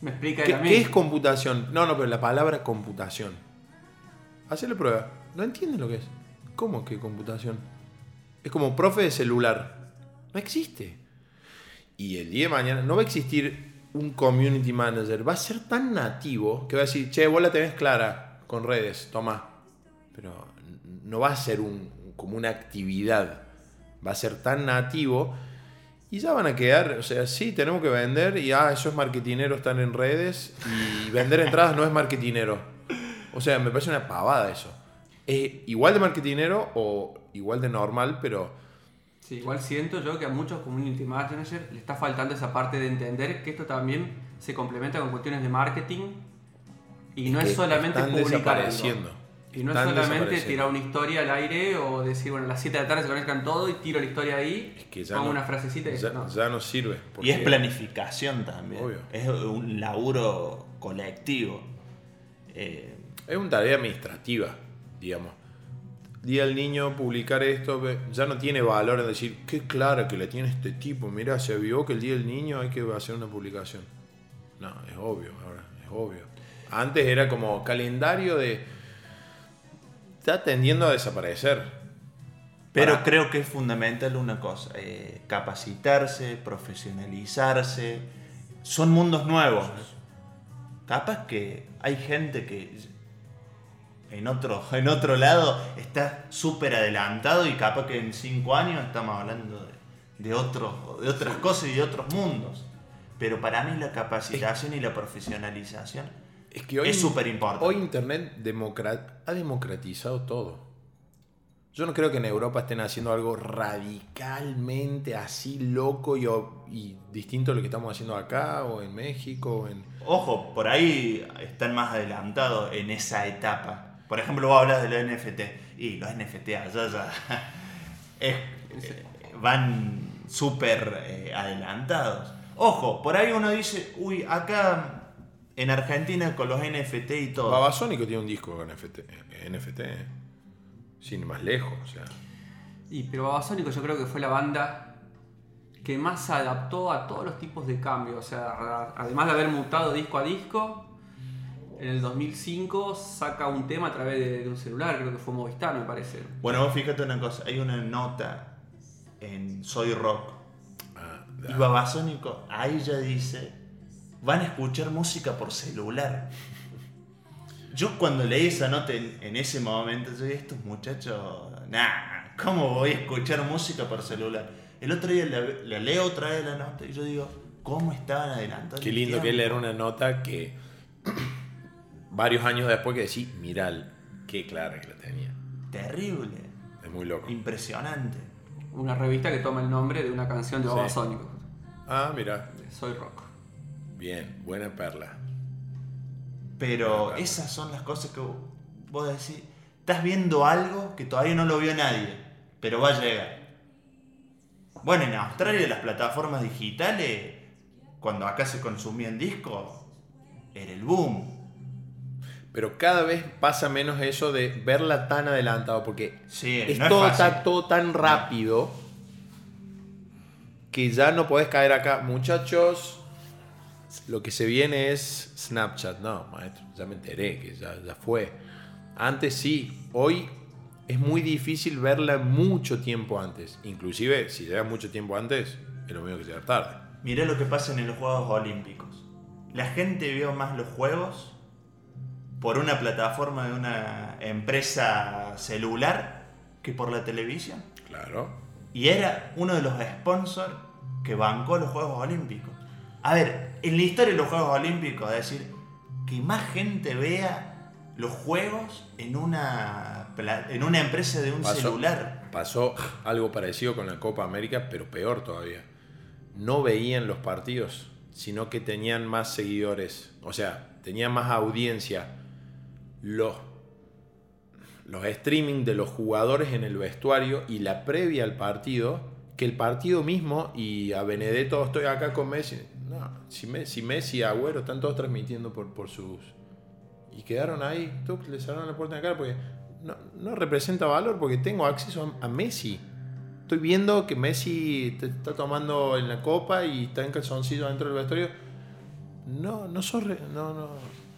Me explica ¿qué, él a mí. qué es computación? No, no, pero la palabra computación. Hacele prueba. No entiende lo que es. ¿Cómo que computación? Es como profe de celular. No existe. Y el día de mañana no va a existir un community manager. Va a ser tan nativo que va a decir, che, vos la tenés clara con redes, toma. Pero no va a ser un, como una actividad. Va a ser tan nativo. Y ya van a quedar, o sea, sí, tenemos que vender y ah, esos marketineros están en redes y vender entradas no es marketinero. O sea, me parece una pavada eso. Es igual de marketinero o igual de normal, pero Sí, igual siento yo que a muchos community managers le está faltando esa parte de entender que esto también se complementa con cuestiones de marketing y no Es solamente publicar algo. Y no es solamente tirar una historia al aire o decir, bueno, a las 7 de la tarde se conectan todo y tiro la historia ahí, es que ya pongo no, una frasecita y ya, no. ya no sirve. Y es planificación también. Obvio. Es un laburo colectivo. Eh, Es una tarea administrativa, digamos. Día del niño, publicar esto, ya no tiene valor en decir, qué clara que la tiene este tipo, mira, se vio que el Día del Niño hay que hacer una publicación. No, es obvio, ahora, es obvio. Antes era como calendario de... Está tendiendo a desaparecer. pero Para- creo que es fundamental una cosa, eh, capacitarse, profesionalizarse. Son mundos nuevos. Capaz que hay gente que en otro, en otro lado está súper adelantado y capaz que en cinco años estamos hablando de, de, otros- de otras cosas y de otros mundos. Pero para mí la capacitación y la profesionalización Es que hoy, es súper importante. Hoy Internet ha democratizado todo. Yo no creo que en Europa estén haciendo algo radicalmente así loco y, distinto a lo que estamos haciendo acá o en México. o en... Ojo, por ahí están más adelantados en esa etapa. Por ejemplo, vos hablas de los NFT. Y los NFT allá ya es- eh, van súper eh, adelantados. Ojo, por ahí uno dice, uy, acá en Argentina con los NFT y todo. Babasónico tiene un disco con NFT, eh, NFT eh. sin más lejos. O sea. Y, pero Babasónico yo creo que fue la banda que más se adaptó a todos los tipos de cambios. O sea, además de haber mutado disco a disco, en el 2005 saca un tema a través de, de un celular, creo que fue Movistar, me parece. Bueno, vos fíjate una cosa, hay una nota en Soy Rock ah, Y Babasónico ahí ya dice, van a escuchar música por celular. Yo cuando leí esa nota en, en ese momento, yo dije, estos muchachos, nah, ¿cómo voy a escuchar música por celular? El otro día la, la leo otra vez la nota y yo digo, ¿cómo estaban adelantados? Qué lindo que leer una nota que varios años después que decís, miral, qué clara que la tenía. Terrible, Es muy loco. impresionante. Una revista que toma el nombre de una canción de Sí. Babasónico. Ah, mira, Soy rock. Bien, buena perla. Pero esas son las cosas que vos decís, estás viendo algo que todavía no lo vio nadie, pero va a llegar. Bueno, en Australia las plataformas digitales, cuando acá se consumían discos, era el boom. Pero cada vez pasa menos eso de verla tan adelantado, porque Sí, es no todo, está todo tan rápido que ya no podés caer acá. Muchachos, lo que se viene es Snapchat. No, maestro, ya me enteré que ya, ya fue. Antes sí, hoy es muy difícil verla mucho tiempo antes. Inclusive, si llega mucho tiempo antes, es lo mismo que llegar tarde. Mirá lo que pasa en los Juegos Olímpicos. La gente vio más los juegos por una plataforma de una empresa celular que por la televisión. Claro. Y era uno de los sponsors que bancó los Juegos Olímpicos. A ver, en la historia de los Juegos Olímpicos, es decir, que más gente vea los juegos en una, en una empresa de un Pasó. celular. Pasó algo parecido con la Copa América, pero peor todavía. No veían los partidos, sino que tenían más seguidores, o sea, tenían más audiencia los, los streaming de los jugadores en el vestuario y la previa al partido que el partido mismo y a Benedetto estoy acá con Messi. No, si Messi, si Messi y Agüero están todos transmitiendo por, por sus... Y, quedaron ahí, tú, le cerraron la puerta en la cara porque no, no representa valor porque tengo acceso a, a Messi. Estoy viendo que Messi te está tomando en la copa y está en calzoncillo dentro del vestuario. No, no sos... re- no, no.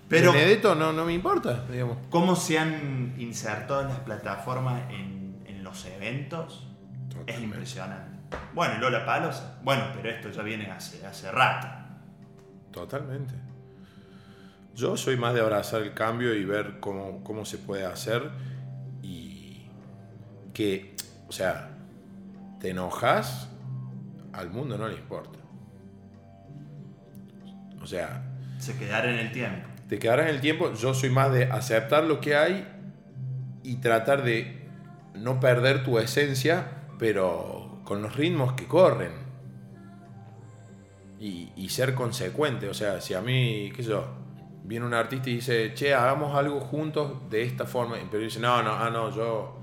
Pero- Benedetto no, no me importa, digamos. ¿Cómo se han insertado en las plataformas en, en los eventos? Es impresionante. Bueno, Lola Palosa. Bueno, pero esto ya viene hace, hace rato. Totalmente. Yo soy más de abrazar el cambio y ver cómo, cómo se puede hacer y que, o sea, te enojas, al mundo no le importa. O sea, Se quedará en el tiempo. te quedarás en el tiempo, yo soy más de aceptar lo que hay y tratar de no perder tu esencia, pero con los ritmos que corren. Y, y ser consecuente, o sea, si a mí, qué sé yo, viene un artista y dice, che, hagamos algo juntos de esta forma, pero dice, no, no, ah, no, yo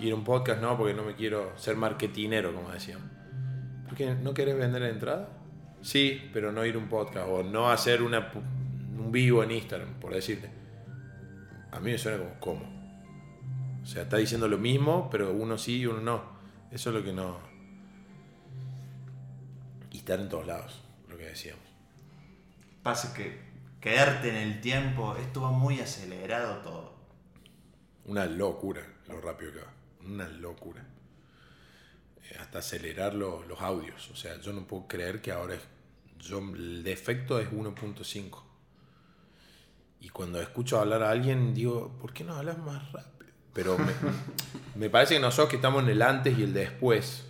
ir a un podcast no, porque no me quiero ser marketinero, como decían. ¿Por qué no querés vender la entrada? Sí, pero no ir a un podcast o no hacer una, un vivo en Instagram, por decirte. A mí me suena como, ¿cómo? O sea, está diciendo lo mismo, pero uno sí y uno no. Eso es lo que no... Estar en todos lados, lo que decíamos. Pasa que quedarte en el tiempo, esto va muy acelerado todo. Una locura lo rápido que va. Una locura. Eh, hasta acelerar lo- los audios. O sea, yo no puedo creer que ahora es, yo, el defecto es 1.5. Y cuando escucho hablar a alguien, digo, ¿por qué no hablas más rápido? Pero me, me parece que nosotros que estamos en el antes y el después,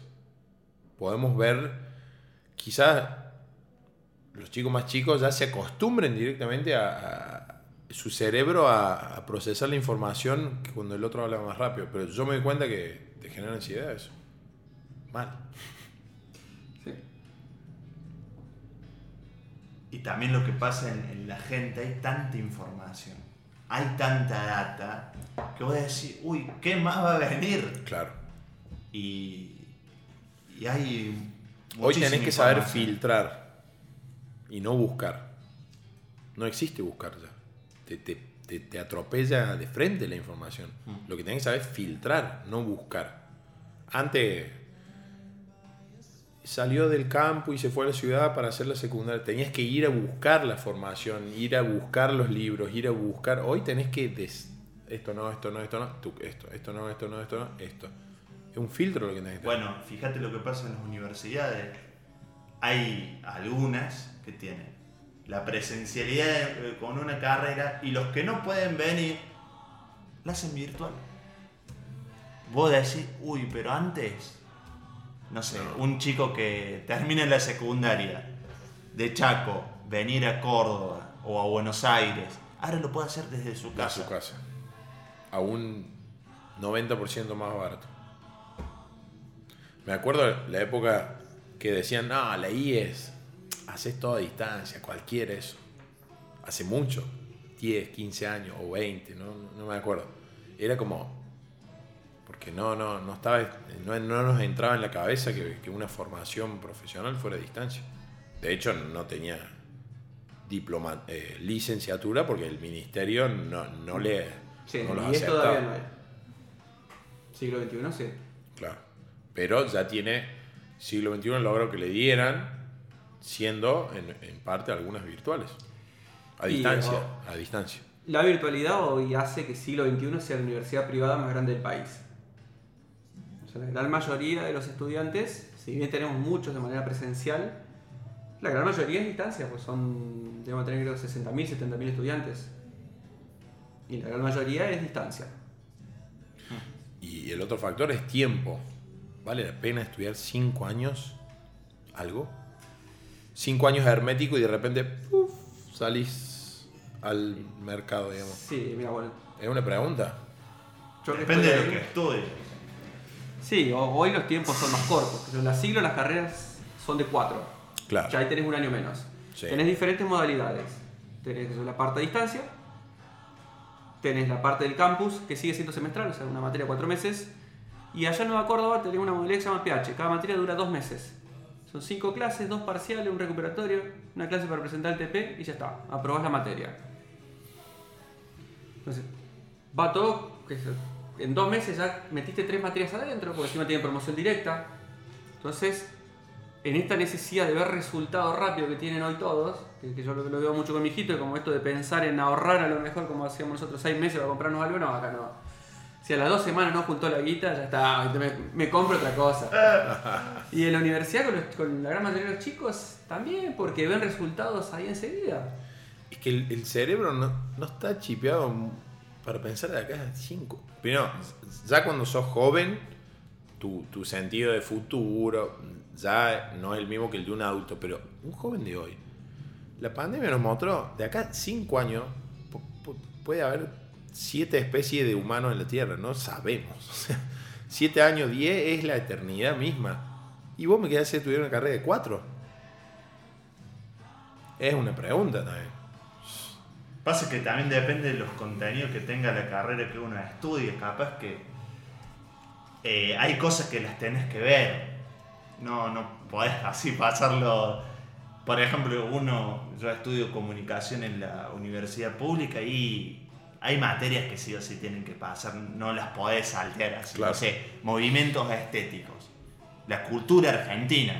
podemos ver, quizás los chicos más chicos ya se acostumbren directamente a, a- su cerebro a, a procesar la información que cuando el otro habla más rápido. Pero yo me doy cuenta que te genera ansiedad eso. Mal. Sí. Y también lo que pasa en, en la gente, hay tanta información, hay tanta data, que vos decís, uy, ¿qué más va a venir? Claro. Y, y hay... Hoy tenés que saber filtrar y no buscar. No existe buscar ya. Te, te- te- te atropella de frente la información. Mm. Lo que tenés que saber es filtrar, no buscar. Antes salió del campo y se fue a la ciudad para hacer la secundaria. Tenías que ir a buscar la formación, ir a buscar los libros, ir a buscar. Hoy tenés que des- esto no, esto no, esto no, tú, esto, esto no, esto no, esto no, esto. Es un filtro lo que tener. Bueno, fíjate lo que pasa en las universidades. Hay algunas que tienen la presencialidad eh, con una carrera y los que no pueden venir la hacen virtual. Vos decís, uy, pero antes, no sé, un chico que termina en la secundaria de Chaco, venir a Córdoba o a Buenos Aires, ahora lo puede hacer desde su a casa. su casa. A un 90% más barato. Me acuerdo la época que decían, no, la IES, haces todo a distancia, cualquiera eso. Hace mucho, 10, 15 años o 20, no, no me acuerdo. Era como, porque no, no, no, estaba, no, no nos entraba en la cabeza que, que una formación profesional fuera a distancia. De hecho, no tenía diploma, eh, licenciatura porque el ministerio no, no le Sí, no los y todavía no hay. Siglo XXI, sí. Claro. Pero ya tiene siglo XXI logró que le dieran, siendo en, en parte algunas virtuales. A Y, distancia, oh. a distancia. La virtualidad hoy hace que siglo XXI sea la universidad privada más grande del país. O sea, la gran mayoría de los estudiantes, si bien tenemos muchos de manera presencial, la gran mayoría es distancia, pues son, debemos tener creo 60.000, 70.000 estudiantes. Y la gran mayoría es distancia. Y el otro factor es tiempo. ¿Vale la pena estudiar cinco años algo? Cinco años hermético y de repente salís al mercado, digamos. Sí, mira, bueno. Es una pregunta. yo Depende de lo que estudies. Sí, ho- hoy los tiempos son más cortos. pero En la siglo las carreras son de cuatro. Claro. Ya ahí tenés un año menos. Sí. Tenés diferentes modalidades. Tenés la parte a distancia. Tenés la parte del campus, que sigue siendo semestral, o sea, una materia cuatro meses. Y allá en Nueva Córdoba tenés una modalidad que se llama PH. Cada materia dura dos meses. Son cinco clases, dos parciales, un recuperatorio, una clase para presentar el TP y ya está. Aprobás la materia. Entonces, va todo, en dos meses ya metiste tres materias adentro, porque encima tienen promoción directa. Entonces, en esta necesidad de ver resultados rápidos que tienen hoy todos, que, yo lo, veo mucho con mi hijito, como esto de pensar en ahorrar a lo mejor como hacíamos nosotros seis meses para comprarnos algo, no, acá no. Si a las dos semanas no juntó la guita, ya está, me, me compro otra cosa. y en la universidad con, los- con la gran mayoría de los chicos también, porque ven resultados ahí enseguida. Es que el, el cerebro no, no está chipeado para pensar de acá a 5. Primero, ya cuando sos joven, tu, tu sentido de futuro ya no es el mismo que el de un adulto, pero un joven de hoy, la pandemia nos mostró, de acá a 5 años pu- pu- puede haber 7 especies de humanos en la Tierra, no sabemos. O sea, 7 años, 10 es la eternidad misma. Y vos me quedás si tuviera una carrera de 4. Es una pregunta también. Pasa que también depende de los contenidos que tenga la carrera que uno estudie. Capaz que eh, hay cosas que las tenés que ver. No, no podés así pasarlo. Por ejemplo, uno, yo estudio comunicación en la universidad pública y hay materias que sí o sí tienen que pasar, no las podés saltear así. Claro. No sé, movimientos estéticos, la cultura argentina.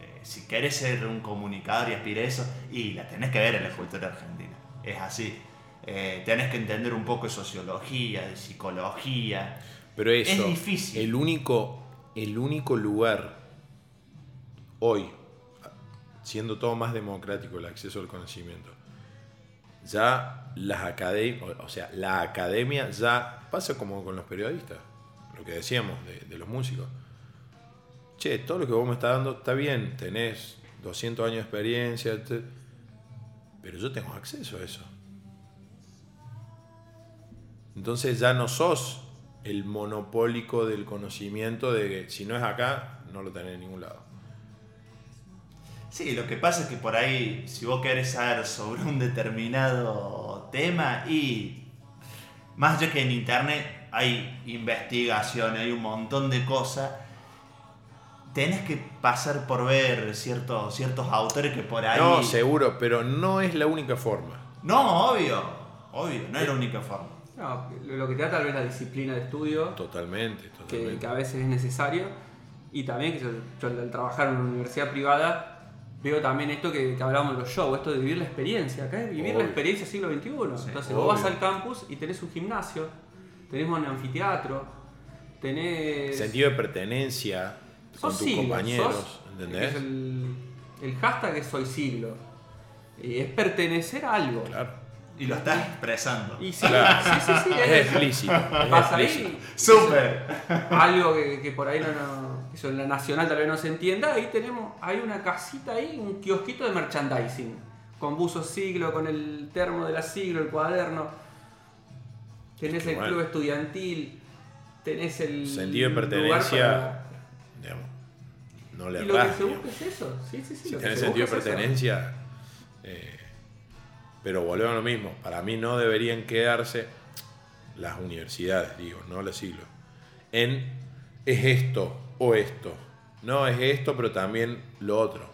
Eh, si querés ser un comunicador y aspirar a eso, y la tenés que ver en la cultura argentina. Es así. Eh, tenés que entender un poco de sociología, de psicología. Pero eso, Es difícil. El único, el único lugar hoy, siendo todo más democrático el acceso al conocimiento, ya las o sea, la academia ya pasa como con los periodistas, lo que decíamos de, los músicos. Che, todo lo que vos me estás dando está bien, tenés 200 años de experiencia, pero yo tengo acceso a eso. Entonces ya no sos el monopólico del conocimiento de que si no es acá, no lo tenés en ningún lado. Sí, lo que pasa es que por ahí, si vos querés saber sobre un determinado tema y más allá que en internet hay investigación, hay un montón de cosas, tenés que pasar por ver ciertos, ciertos autores que por ahí... No, seguro, pero no es la única forma. No, obvio, obvio, no es la única forma. No, lo que te da tal vez la disciplina de estudio, Totalmente, que, totalmente. que a veces es necesario. Y también que yo, yo al trabajar en una universidad privada veo también esto que, que hablábamos de los shows, esto de vivir la experiencia. Acá es vivir Obvio. la experiencia siglo XXI. Entonces vos obvio. vas al campus y tenés un gimnasio, tenés un anfiteatro, tenés... Sentido de pertenencia con sos tus siglo, compañeros, sos- ¿entendés? es el, el hashtag es soy siglo. Y es pertenecer a algo. Claro. Y lo estás expresando. Y sí, Claro. sí, sí, sí, Es es- explícito. explícito. ahí, ¡Súper! algo que, que por ahí no, no- eso en la nacional tal vez no se entienda, ahí tenemos, hay una casita ahí, un kiosquito de merchandising, con buzo siglo, con el termo de la siglo, el cuaderno, tenés el bueno. club estudiantil, tenés el Sentido de pertenencia, para- digamos, no le Y lo que se busca es eso, sí, sí, sí. Si tenés se sentido de es pertenencia, eh, pero volvemos a lo mismo. Para mí no deberían quedarse las universidades, digo, no los siglos, en es esto o esto. No, es esto, pero también lo otro.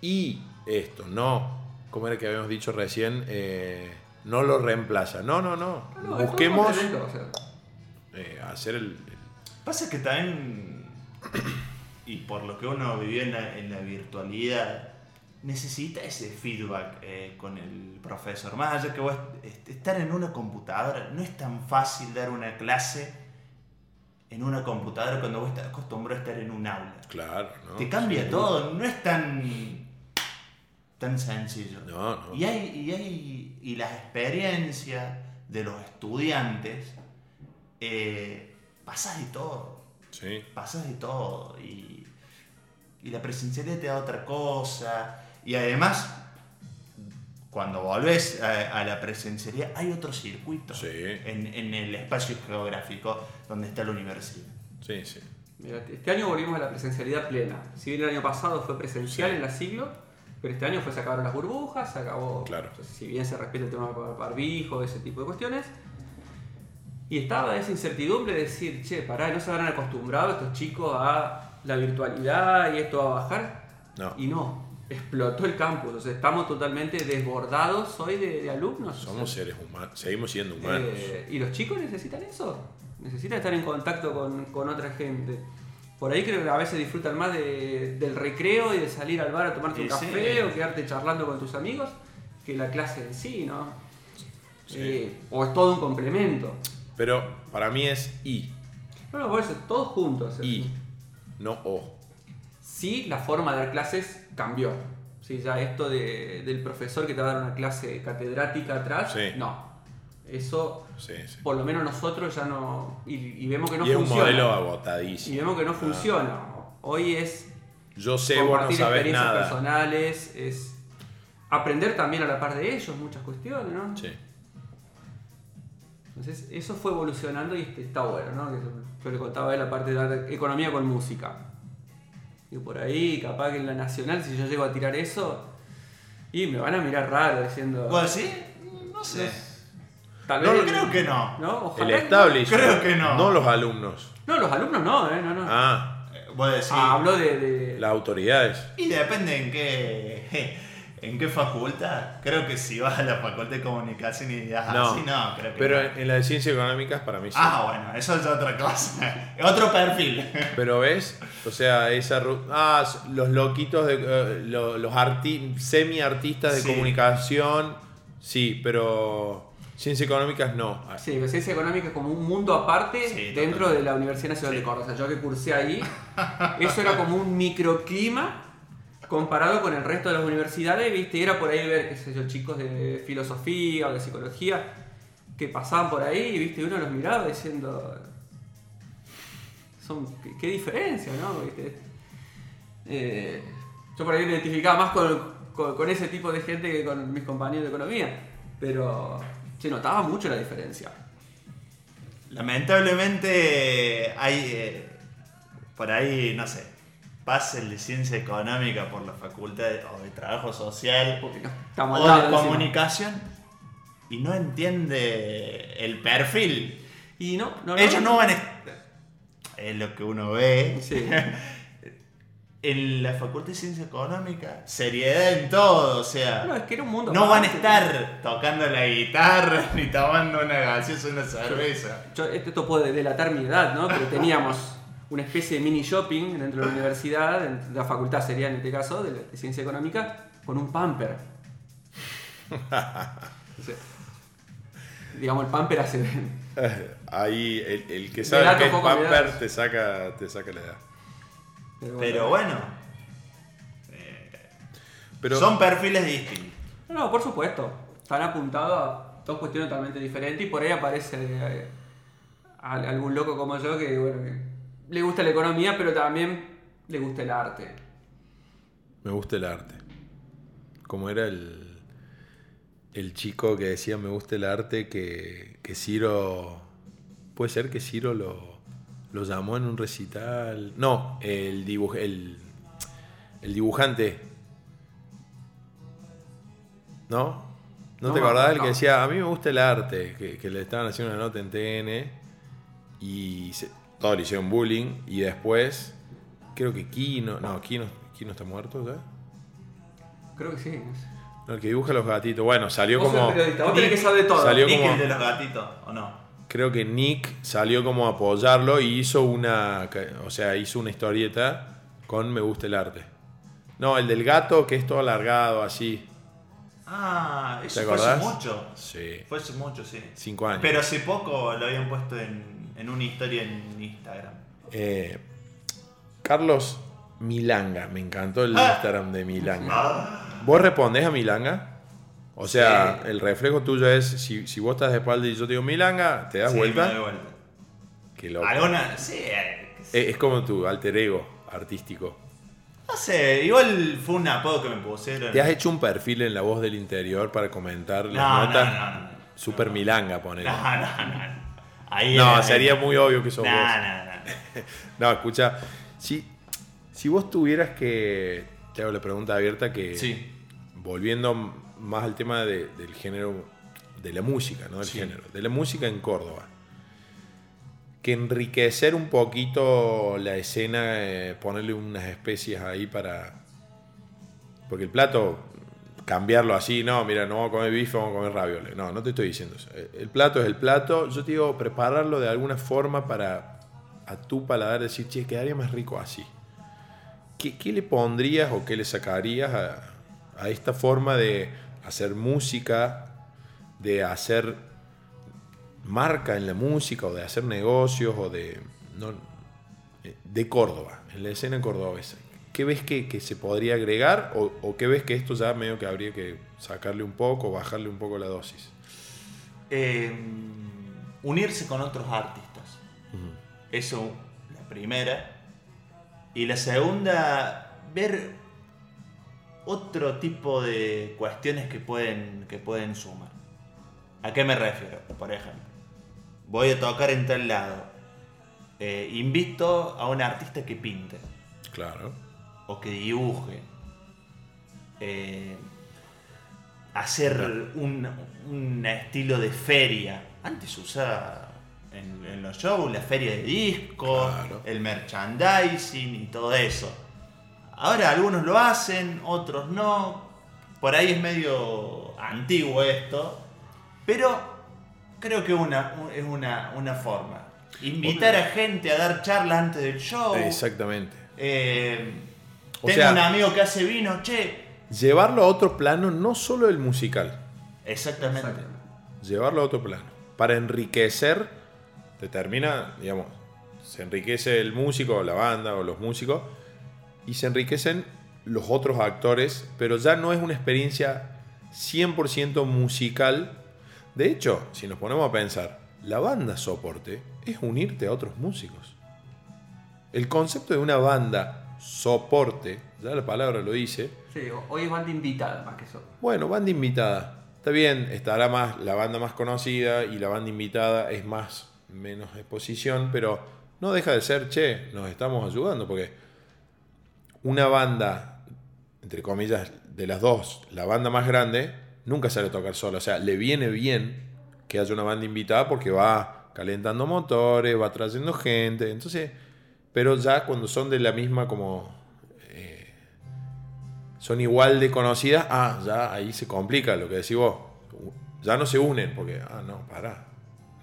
Y esto, no, como era que habíamos dicho recién, Eh, no lo reemplaza. No, no, no. Busquemos complemento, o sea, eh, hacer el, el- Pasa que también, y por lo que uno vivió en la, en la virtualidad, necesita ese feedback eh, con el profesor. Más allá que vos est- estar en una computadora, no es tan fácil dar una clase en una computadora cuando vos estás acostumbrado a estar en un aula. Claro, ¿no? Te cambia Sí. todo, no es tan, tan sencillo. No, no. Y, hay, y, hay, y las experiencias de los estudiantes, eh, pasa de todo, Sí. pasa de todo. Y, y la presencialidad te da otra cosa. Y además, cuando volvés a, a la presencialidad, hay otro circuito Sí. en, en el espacio geográfico donde está la universidad. Sí, sí. Mira, este año volvimos a la presencialidad plena. Si bien el año pasado fue presencial Sí. en la siglo, pero este año fue se acabaron las burbujas, se acabó. Claro. entonces, si bien se respeta el tema del barbijo, ese tipo de cuestiones. Y estaba esa incertidumbre de decir, che, pará, ¿no se habrán acostumbrado estos chicos a la virtualidad y esto va a bajar? No. Y no. explotó el campus. O sea, estamos totalmente desbordados hoy de, de alumnos. o Somos sea, seres humanos, seguimos siendo humanos. eh, y los chicos necesitan eso. Necesitan estar en contacto con, con otra gente. Por ahí creo que a veces disfrutan más de- del recreo y de salir al bar a tomarte Y un sí. café o quedarte charlando con tus amigos que la clase en sí, ¿no? Sí. Eh, o es todo un complemento. Pero para mí es I, No, no, por eso, todos juntos. I, no O. Sí, la forma de dar clases cambió. Sí, ya esto de- del profesor que te va a dar una clase catedrática atrás, Sí. no. Eso, Sí, sí. por lo menos nosotros ya no. Y, y vemos que no y es un funciona. modelo y agotadísimo. vemos que no Ah. funciona. Hoy es Yo sé, vos no compartir sabés experiencias nada. personales, es aprender también a la par de ellos muchas cuestiones, ¿no? Sí. Entonces, eso fue evolucionando y este- está bueno, ¿no? Que yo le contaba a él la parte de la economía con música. Y por ahí, capaz que en la nacional, si yo llego a tirar eso, y me van a mirar raro diciendo. ¿Vos decís? No sé. Tal No, vez- creo que no. ¿No? El Ojalá. establishment. Creo que no. No los alumnos. No, los alumnos no, ¿eh? No, no. Ah, Eh, Vos decís. Ah, hablo de. de- las autoridades. Y depende en qué. ¿En qué facultad? Creo que si vas a la facultad de comunicación y das No. así, no, creo que Pero no. en, en la de ciencias económicas para mí sí. Ah, bueno, eso es otra cosa. Otro perfil. Pero ves, o sea, esa ah, los loquitos de eh, lo- los arti semi artistas de Sí. comunicación, sí, pero ciencias económicas no. Sí, la ciencia económica es como un mundo aparte Sí, dentro totalmente. de la Universidad Nacional Sí. de Córdoba. O sea, yo que cursé ahí, eso era como un microclima comparado con el resto de las universidades, ¿viste? Y era por ahí ver, qué sé yo, chicos de filosofía o de psicología que pasaban por ahí, ¿viste? Y uno los miraba diciendo. Son, qué, qué diferencia, ¿no? ¿Viste? Eh, yo por ahí me identificaba más con, con- con ese tipo de gente que con mis compañeros de economía, pero se notaba mucho la diferencia. Lamentablemente hay eh, por ahí, no sé, pasa el de ciencia económica por la facultad de, o de trabajo social Porque no, estamos o de encima. comunicación y no entiende el perfil. Y no, no, Ellos no van a... Es lo que uno ve. Sí. En la facultad de ciencia económica, seriedad en todo, o sea... No, es que era un mundo. No van a estar tocando la guitarra ni tomando una gaseosa una cerveza. Yo, esto puede delatar mi edad, ¿no? Pero teníamos una especie de mini shopping dentro de la universidad, en la facultad sería en este caso, de, de ciencia económica, con un pamper. Digamos, el pamper hace. Ahí el, el que sabe que es pamper te saca, te saca la edad. Pero bueno, Pero son perfiles distintos. No, no, por supuesto. Están apuntados a dos cuestiones totalmente diferentes y por ahí aparece eh, al- algún loco como yo que, bueno, que le gusta la economía, pero también le gusta el arte. me gusta el arte. Como era el, el chico que decía me gusta el arte que, que Ciro... Puede ser que Ciro lo, lo llamó en un recital. No, el, dibuj, el, el dibujante. ¿No? ¿No, No, te acordás? El no. que decía, a mí me gusta el arte, que, que le estaban haciendo una nota en TN y se, todos le hicieron bullying y después, creo que Kino, no, Kino, Kino está muerto ya. Creo que sí. No, el que dibuja los gatitos. Bueno, salió como. vos tenés que saber todo. Salió como- el de los gatitos, ¿o no? Creo que Nick salió como a apoyarlo y hizo una. O sea, hizo una historieta con Me gusta el arte. No, el del gato que es todo alargado así. Ah, eso ¿Te fue hace mucho. Sí. Fue hace mucho, sí. Cinco años. Pero hace poco lo habían puesto en, en una historia en Instagram. Eh, Carlos Milanga. Me encantó el Ah. Instagram de Milanga. ¿Vos respondés a Milanga? O sea, Sí. el reflejo tuyo es: si, si vos estás de espalda y yo te digo Milanga, ¿te das Sí, vuelta? me doy vuelta. Qué loco. Alguna, sí, eh, Es, es como tu alter ego artístico. no sé, igual fue un apodo que me pusieron. ¿Te has hecho un perfil en la voz del interior para comentar las No, no, notas? no, no, no. Super Milanga, ponele. No, No, no, no. Ahí era- sería muy obvio que sos No, vos. no, no. No, escucha, si, si vos tuvieras que, te hago la pregunta abierta que, Sí. volviendo más al tema de- del género, de la música, no del Sí. género, de la música en Córdoba, que enriquecer un poquito la escena, eh, ponerle unas especies ahí para, Porque el plato, cambiarlo así, no, mira, no vamos a comer bife, vamos a comer ravioles. No, no te estoy diciendo eso. El plato es el plato. Yo te digo, prepararlo de alguna forma para a tu paladar decir, che, quedaría más rico así. ¿Qué, qué le pondrías o qué le sacarías a, a esta forma de hacer música, de hacer marca en la música o de hacer negocios o de, no, de Córdoba, en la escena cordobesa? ¿Qué ves que, que se podría agregar o, o, qué ves que esto ya medio que habría que sacarle un poco, bajarle un poco la dosis? Eh, unirse con otros artistas. Eso, la primera. Y la segunda, ver otro tipo de cuestiones que pueden, que pueden sumar. ¿A qué me refiero? Por ejemplo, voy a tocar en tal lado. Eh, invito a un artista que pinte Claro. o que dibuje. Eh, hacer un, un estilo de feria. Antes usaba en, en los shows la feria de discos, Claro. el merchandising y todo eso. Ahora algunos lo hacen, otros no. Por ahí es medio antiguo esto. Pero creo que una, es una, una forma. Invitar a gente a dar charlas antes del show. Exactamente. Eh, O tengo sea- un amigo que hace vino, che. Llevarlo a otro plano, no solo el musical, Exactamente. Exactamente. llevarlo a otro plano. Para enriquecer, te termina, digamos, se enriquece el músico, la banda o los músicos, y se enriquecen los otros actores, pero ya no es una experiencia 100% musical. De hecho, si nos ponemos a pensar, la banda soporte es unirte a otros músicos. El concepto de una banda soporte, ya la palabra lo dice, Sí, hoy es banda invitada más que eso. bueno, banda invitada. Está bien, estará más la banda más conocida y la banda invitada es más menos exposición, pero no deja de ser, che, nos estamos ayudando porque una banda entre comillas de las dos, la banda más grande nunca sale a tocar sola, o sea, le viene bien que haya una banda invitada porque va calentando motores, va trayendo gente, entonces, pero ya cuando son de la misma como eh, son igual de conocidas, ah, ya ahí se complica lo que decís vos. Ya no se unen, porque, ah, no, pará.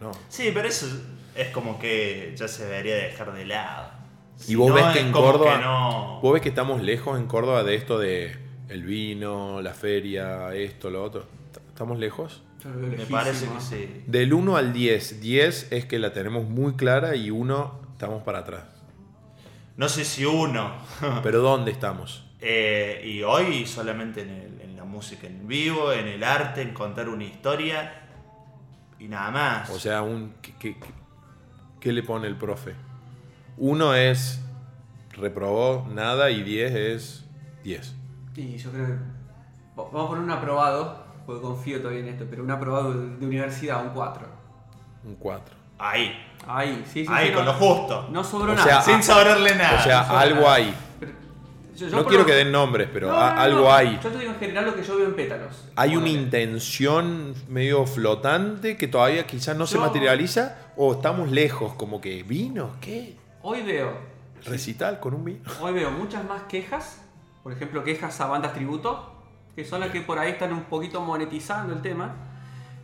No. Sí, pero eso es como que ya se debería dejar de lado. Y Si vos no, ves que en Córdoba, que no- vos ves que estamos lejos en Córdoba de esto de el vino, la feria, esto, lo otro. ¿Estamos lejos? Me parece que sí. Del 1 al 10. 10 es que la tenemos muy clara y 1 estamos para atrás. No sé si uno. Pero ¿dónde estamos? Eh, y hoy solamente en, el- en la música en vivo, en el arte, en contar una historia y nada más. O sea, un, ¿qué, qué- qué- qué le pone el profe? 1 es reprobó nada y 10 es 10. Y yo creo que. va- Vamos a poner un aprobado, porque confío todavía en esto, pero un aprobado de, universidad, un 4. Un 4. ahí, Ahí, sí, sí. ahí, sí, con no, lo justo. No sobró O nada. Sin sobrarle nada. O sea, no algo nada. hay. Pero yo- yo No quiero lo- que den nombres, pero No, a- no, no, algo no. hay. Yo te digo en general lo que yo veo en pétalos. ¿Hay una intención medio flotante que todavía quizás no se materializa? ¿O estamos lejos? Como que vino, ¿qué? Hoy veo, Recital con un vino. hoy veo muchas más quejas, por ejemplo, quejas a bandas tributo, que son las que por ahí están un poquito monetizando el tema.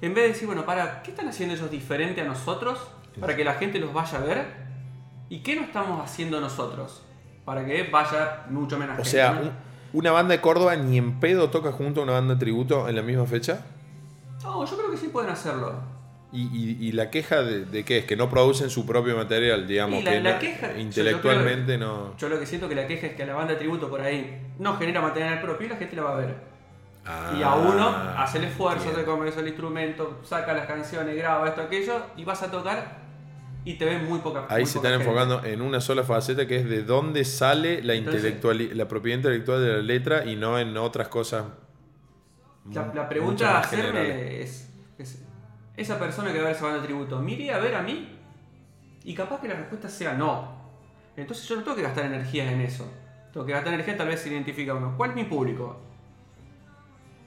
En vez de decir, bueno, para, ¿qué están haciendo ellos diferente a nosotros para que la gente los vaya a ver? ¿Y qué no estamos haciendo nosotros para que vaya mucho menos O gente? sea, ¿no? un- una banda de Córdoba ni en pedo toca junto a una banda de tributo en la misma fecha. No, yo creo que sí pueden hacerlo. ¿Y, y- y la queja de, de qué es? Que no producen su propio material, digamos. Y la- que la queja- yo- yo intelectualmente no. Yo lo que siento que la queja es que a la banda de tributo por ahí no genera material propio y la gente la va a ver. y a uno Ah, hace el esfuerzo, se comerse el instrumento, saca las canciones, graba esto, aquello, y vas a tocar y te ven muy poca Ahí muy se poca están gente. enfocando en una sola faceta que es de dónde sale la, Entonces- la propiedad intelectual de la letra y no en otras cosas. La, la pregunta a hacerme es, ¿esa persona que va a ver esa banda de tributo, ¿me iría a ver a mí? Y capaz que la respuesta sea no. Entonces yo no tengo que gastar energías en eso. Tengo que gastar energía tal vez identificar uno. ¿Cuál es mi público?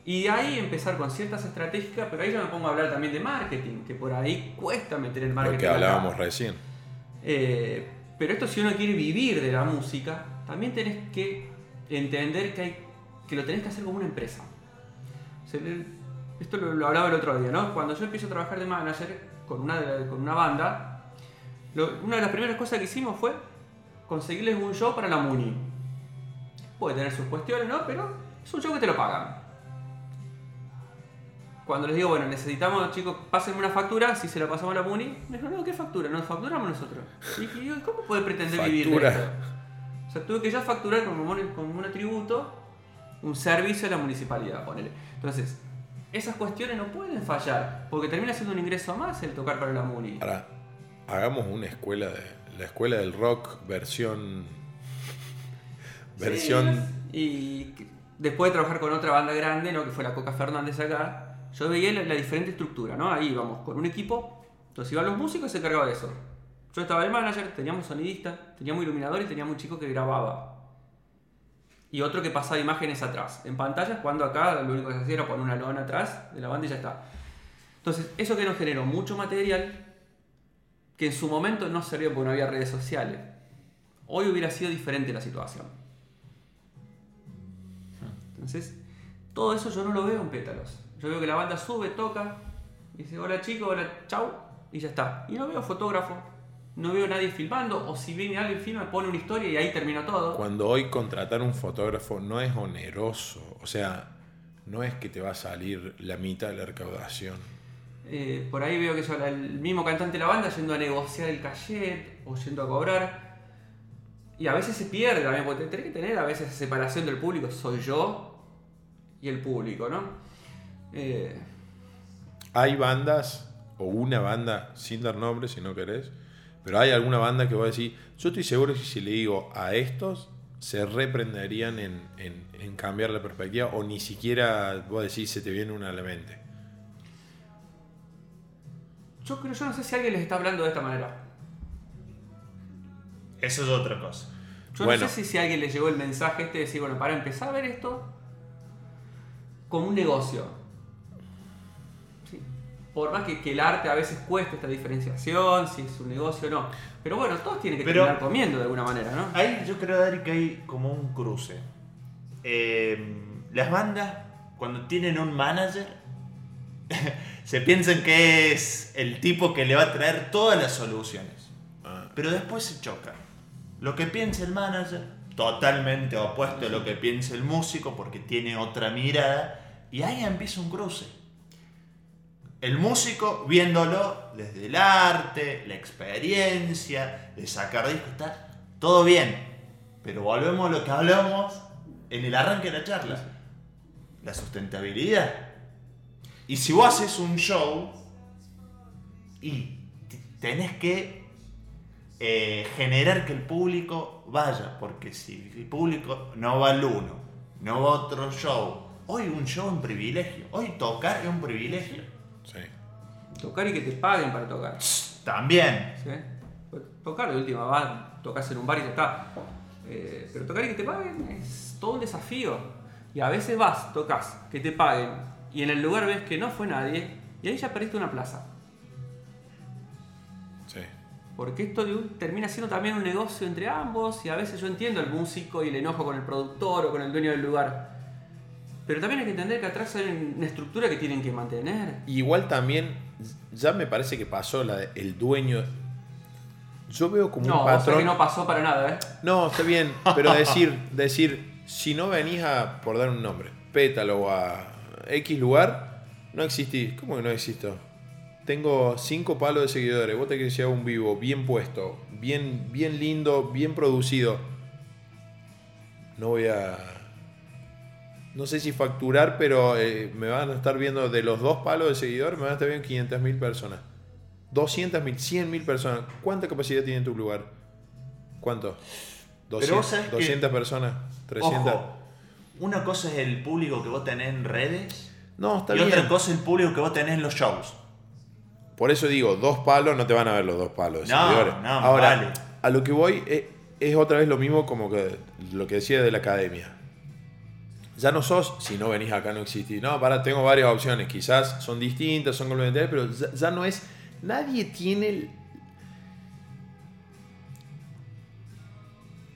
Y de ahí empezar con ciertas estrategias, pero ahí yo me pongo a hablar también de marketing, que por ahí cuesta meter el marketing. Lo que acá. hablábamos recién. Eh, pero esto si uno quiere vivir de la música, también tenés que entender que hay que lo tenés que hacer como una empresa. Se le- esto lo, lo hablaba el otro día, ¿no? Cuando yo empiezo a trabajar de manager con una, de- con una banda, lo- una de las primeras cosas que hicimos fue conseguirles un show para la Muni. Puede tener sus cuestiones, ¿no? Pero es un show que te lo pagan. Cuando les digo, bueno, necesitamos, chicos, pásenme una factura, si se la pasamos a la Muni, me dijo, no, ¿qué factura? Nos facturamos nosotros. Y "¿Y ¿cómo puede pretender vivir de esto? O sea, tuve que yo facturar como un, como un atributo un servicio a la municipalidad, ponele. Entonces, esas cuestiones no pueden fallar, porque termina siendo un ingreso más el tocar para la Muni. Ahora, hagamos una escuela de. La escuela del rock versión. Versión. Sí, y después de trabajar con otra banda grande, ¿no? que fue la Coca Fernández acá, yo veía la, la diferente estructura, ¿no? Ahí íbamos con un equipo, entonces iban los músicos y se encargaba de eso. Yo estaba el manager, teníamos sonidista, teníamos iluminador y teníamos un chico que grababa. Y otro que pasaba imágenes atrás. En pantallas, cuando acá lo único que se hacía era poner una lona atrás de la banda y ya está. Entonces, eso que nos generó mucho material que en su momento no servía porque no había redes sociales. Hoy hubiera sido diferente la situación. Entonces, todo eso yo no lo veo en pétalos. Yo veo que la banda sube, toca, dice hola chicos, hola, chau, y ya está. Y no veo fotógrafo, no veo nadie filmando, o si viene alguien filma, pone una historia y ahí termina todo. Cuando hoy contratar un fotógrafo no es oneroso. O sea, no es que te va a salir la mitad de la recaudación. Eh, por ahí veo que son el mismo cantante de la banda yendo a negociar el cachet o yendo a cobrar. Y a veces se pierde también, porque tenés que tener a veces esa separación del público. Soy yo y el público, ¿no? Eh, Hay bandas, o una banda, sin dar nombres si no querés, pero hay alguna banda que va a decir, yo estoy seguro que si le digo a estos, se reprenderían en, en- en cambiar la perspectiva, o ni siquiera vos decís se te viene una a la mente. yo creo, yo no sé si alguien les está hablando de esta manera. Eso es otra cosa. Yo Bueno. no sé si, si a alguien le llegó el mensaje este de decir, bueno, para empezar a ver esto como un negocio. Por más que, que el arte a veces cueste esta diferenciación, si es un negocio o no. Pero bueno, todos tienen que Pero- terminar comiendo de alguna manera, ¿no? Ahí yo creo, Dari, que hay como un cruce. Eh, las bandas, cuando tienen un manager, se piensan que es el tipo que le va a traer todas las soluciones. Ah, Pero después se chocan. Lo que piensa el manager, totalmente opuesto a lo que piensa el músico, porque tiene otra mirada, y ahí empieza un cruce. El músico viéndolo desde el arte, la experiencia, de sacar discos, está todo bien. Pero volvemos a lo que hablamos en el arranque de la charla. La sustentabilidad. Y si vos haces un show y tenés que eh, generar que el público vaya, porque si el público no va al uno, no va a otro show, hoy un show es un privilegio, hoy tocar es un privilegio. Sí. Tocar y que te paguen para tocar. También. ¿sí? Pues Tocar de última va, tocas en un bar y ya está. Eh, pero tocar y que te paguen es todo un desafío. Y a veces vas, tocas, que te paguen, y en el lugar ves que no fue nadie, y ahí ya perdiste una plaza. Sí. Porque esto de un- termina siendo también un negocio entre ambos y a veces yo entiendo al músico y el enojo con el productor o con el dueño del lugar. Pero también hay que entender que atrás hay una estructura que tienen que mantener. Igual también, ya me parece que pasó la de- el dueño. Yo veo como No, un sea patrón. que no pasó para nada, ¿eh? No, está bien, pero decir, decir, si no venís a, por dar un nombre, Pétalo a X lugar, no existís. ¿Cómo que no existo? Tengo cinco palos de seguidores, vos te querés llevar un vivo bien puesto, bien, bien lindo, bien producido. No voy a... No sé si facturar, pero eh, me van a estar viendo de los dos palos de seguidores, me van a estar viendo 500.000 personas. 200.000, 100.000 personas. ¿Cuánta capacidad tiene tu lugar? ¿Cuánto? Pero 200, vos sabés que- 200 personas, 300. Ojo, una cosa es el público que vos tenés en redes No, está y bien. otra cosa es el público que vos tenés en los shows. Por eso digo, dos palos no te van a ver los dos palos. de No, seguidores. no, Ahora, vale. a lo que voy es, es otra vez lo mismo como que lo que decía de la academia. Ya no sos, si no venís acá no existís. No, para, tengo varias opciones. Quizás son distintas, son complementarias, pero ya, ya no es. Nadie tiene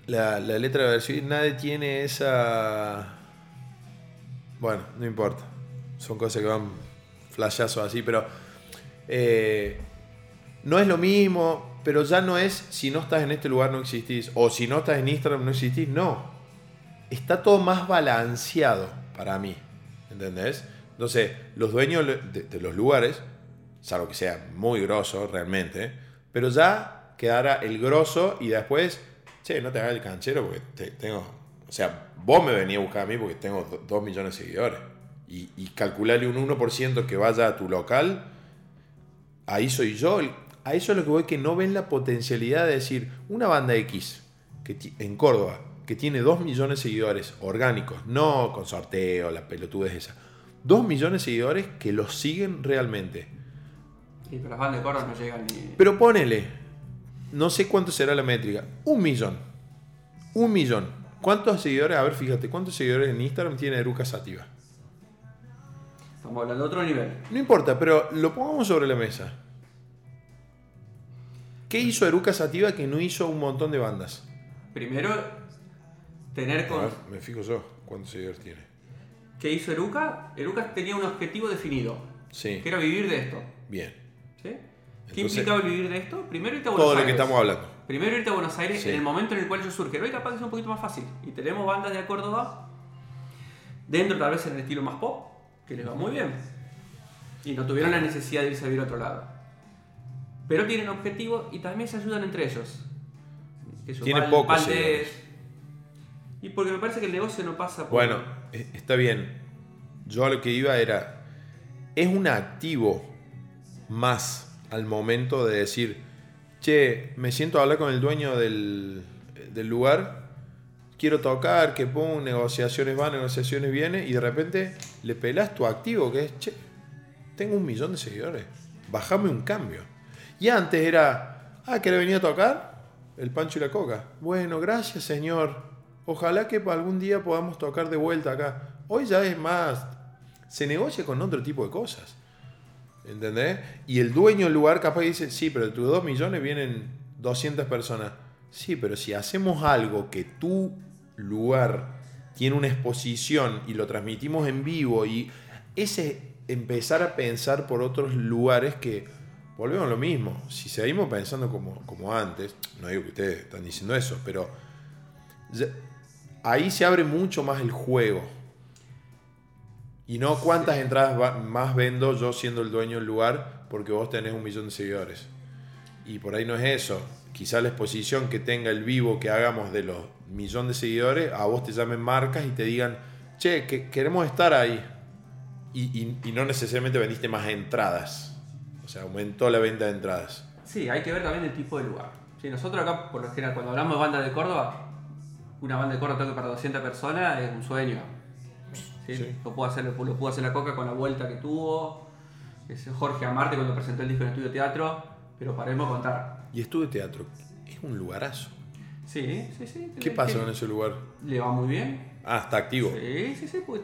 la, la letra de versión, nadie tiene esa Bueno, no importa. Son cosas que van flashazos así, pero eh, no es lo mismo, pero ya no es si no estás en este lugar no existís, o si no estás en Instagram no existís, no. Está todo más balanceado para mí, ¿entendés? Entonces, los dueños de, los lugares, salvo que sea muy grosso realmente, pero ya quedará el grosso y después, che, no te hagas el canchero porque te- tengo, o sea, vos me venís a buscar a mí porque tengo 2 millones de seguidores. Y, calcularle un 1% que vaya a tu local, ahí soy yo. A eso es lo que voy, que no ven la potencialidad de decir, una banda X que en Córdoba, que tiene 2 millones de seguidores orgánicos, no con sorteo, la pelotudez esa. 2 millones de seguidores que los siguen realmente. Y pero las bandas de Córdoba no llegan ni. Pero ponele, no sé cuánto será la métrica, un millón. Un millón. ¿Cuántos seguidores? A ver, fíjate, ¿cuántos seguidores en Instagram tiene Eruca Sativa? Estamos hablando de otro nivel. No importa, pero lo pongamos sobre la mesa. ¿Qué hizo Eruca Sativa que no hizo un montón de bandas? Primero, tener A con. ver, me fijo yo cuántos seguidores tiene. ¿Qué hizo Eruca? Eruca tenía un objetivo definido, Sí, que era vivir de esto. bien. ¿sí? ¿Qué Entonces- implicaba vivir de esto? Primero irte a Buenos Todo lo que Aires. estamos hablando. Primero irte a Buenos Aires Sí. en el momento en el cual yo surge. Hoy capaz que es un poquito más fácil. Y tenemos bandas de Córdoba, dentro tal vez en el estilo más pop, que les va muy bien. Y no tuvieron la necesidad de irse a vivir a otro lado. Pero tienen objetivos y también se ayudan entre ellos. Que yo, Tiene Val- pocos. Y porque me parece que el negocio no pasa por... Bueno, eh, está bien. Yo a lo que iba era, es un activo más al momento de decir, che, me siento a hablar con el dueño del, del lugar, quiero tocar, que pongo negociaciones va, negociaciones viene, y de repente le pelas tu activo, que es, che, tengo un millón de seguidores, bajame un cambio. Y antes era, ah, que le venía a tocar el Pancho y la Coca. Bueno, gracias señor. Ojalá que algún día podamos tocar de vuelta acá. Hoy ya es más, se negocia con otro tipo de cosas. ¿Entendés? Y el dueño del lugar capaz dice, sí, pero de tus 2 millones vienen 200 personas. Sí, pero si hacemos algo que tu lugar tiene una exposición y lo transmitimos en vivo y ese empezar a pensar por otros lugares que volvemos a lo mismo. Si seguimos pensando como, como antes, no digo que ustedes están diciendo eso, pero ahí se abre mucho más el juego. Y no cuántas entradas más vendo yo siendo el dueño del lugar porque vos tenés un millón de seguidores. Y por ahí no es eso. Quizá la exposición que tenga el vivo que hagamos de los millón de seguidores, a vos te llamen marcas y te digan, che, que queremos estar ahí. Y, y- y no necesariamente vendiste más entradas. O sea, aumentó la venta de entradas. Sí, hay que ver también el tipo de lugar. Sí, nosotros acá, por lo general, cuando hablamos de banda de Córdoba, una banda de Córdoba toque para 200 personas es un sueño. ¿Sí? Sí. Lo, pudo hacer, lo pudo hacer la Coca con la vuelta que tuvo. Ese Jorge Amarte cuando presentó el disco en Estudio Teatro. Pero paremos de contar. Y estudio teatro. Es un lugarazo. Sí, sí, sí. ¿Qué pasa con ese lugar? Le va muy bien. Ah, está activo. Sí, sí, sí. Pues,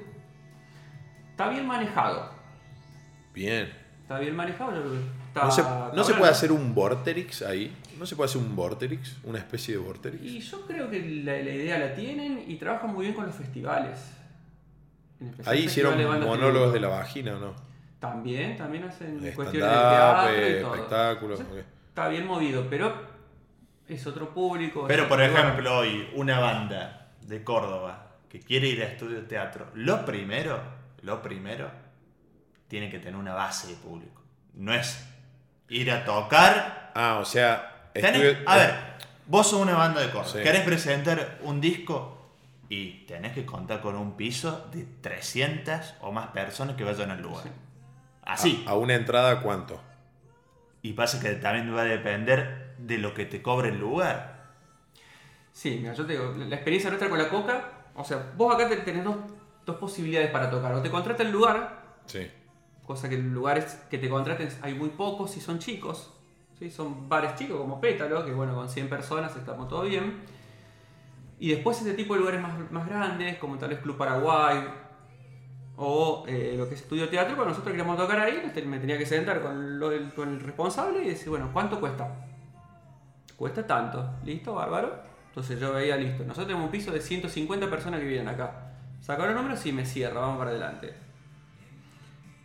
está bien manejado. Bien. Está bien manejado. está- ¿No se, no se puede hacer un vorterix ahí? ¿No se puede hacer un vorterix? ¿Una especie de vorterix? Y yo creo que la, la idea la tienen y trabajan muy bien con los festivales. En especial Ahí hicieron monólogos de la vagina, ¿o no? También, también hacen cuestiones de teatro y eh, todo. espectáculos. O sea, ok. Está bien movido, pero es otro público. Pero por ejemplo, hoy una banda de Córdoba que quiere ir a estudio de teatro, lo primero, lo primero, tiene que tener una base de público. No es ir a tocar. Ah, o sea... Tenés- a ver, vos sos una banda de Córdoba, Sí. querés presentar un disco y tenés que contar con un piso de 300 o más personas que vayan al lugar. Así. A, a una entrada, ¿cuánto? Y pasa que también va a depender de lo que te cobre el lugar. Sí, mira, yo te digo, la experiencia nuestra con la coca, o sea, vos acá te- tenés dos, dos posibilidades para tocar. O te contrata el lugar, Sí. cosa que lugares que te contraten hay muy pocos y son chicos. Son bares chicos como Pétalo, que bueno, con 100 personas estamos todo bien. Y después este tipo de lugares más, grandes, como tal vez Club Paraguay o eh, lo que es estudio teatro, cuando nosotros queríamos tocar ahí, me tenía que sentar con, el, responsable y decir, bueno, ¿cuánto cuesta? Cuesta tanto, listo, bárbaro. Entonces yo veía, listo, nosotros tenemos un piso de 150 personas que vienen acá. Sacaron números y me cierra, vamos para adelante.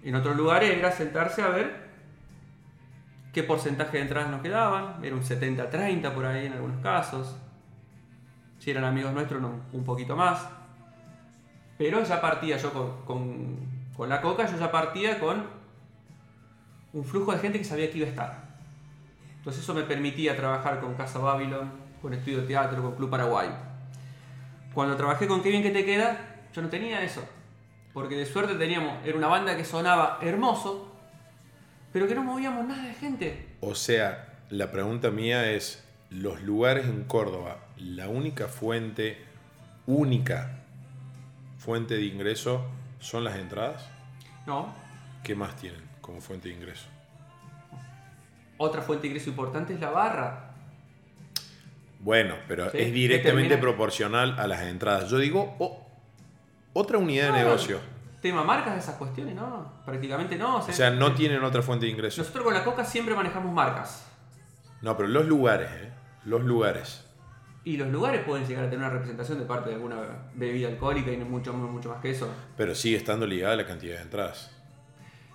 En otros lugares era sentarse a ver qué porcentaje de entradas nos quedaban. Era un 70-30 por ahí en algunos casos. Si eran amigos nuestros, un poquito más. Pero ya partía yo con, con, con la coca, yo ya partía con un flujo de gente que sabía que iba a estar. Entonces eso me permitía trabajar con Casa Babylon, con Estudio Teatro, con Club Paraguay. Cuando trabajé con Qué bien que te queda, yo no tenía eso. Porque de suerte teníamos, era una banda que sonaba hermoso, pero que no movíamos nada de gente. O sea, la pregunta mía es, los lugares en Córdoba, la única fuente, única fuente de ingreso son las entradas? No. ¿Qué más tienen como fuente de ingreso? Otra fuente de ingreso importante es la barra. Bueno, pero Sí, es directamente proporcional a las entradas. Yo digo, otra unidad de negocio. Tema marcas esas cuestiones, no. Prácticamente no. O sea, no tienen otra fuente de ingreso. Nosotros con la coca siempre manejamos marcas. No, pero los lugares, ¿eh? Los lugares. Y los lugares pueden llegar a tener una representación de parte de alguna bebida alcohólica y no mucho, mucho más que eso. Pero sigue estando ligada a la cantidad de entradas.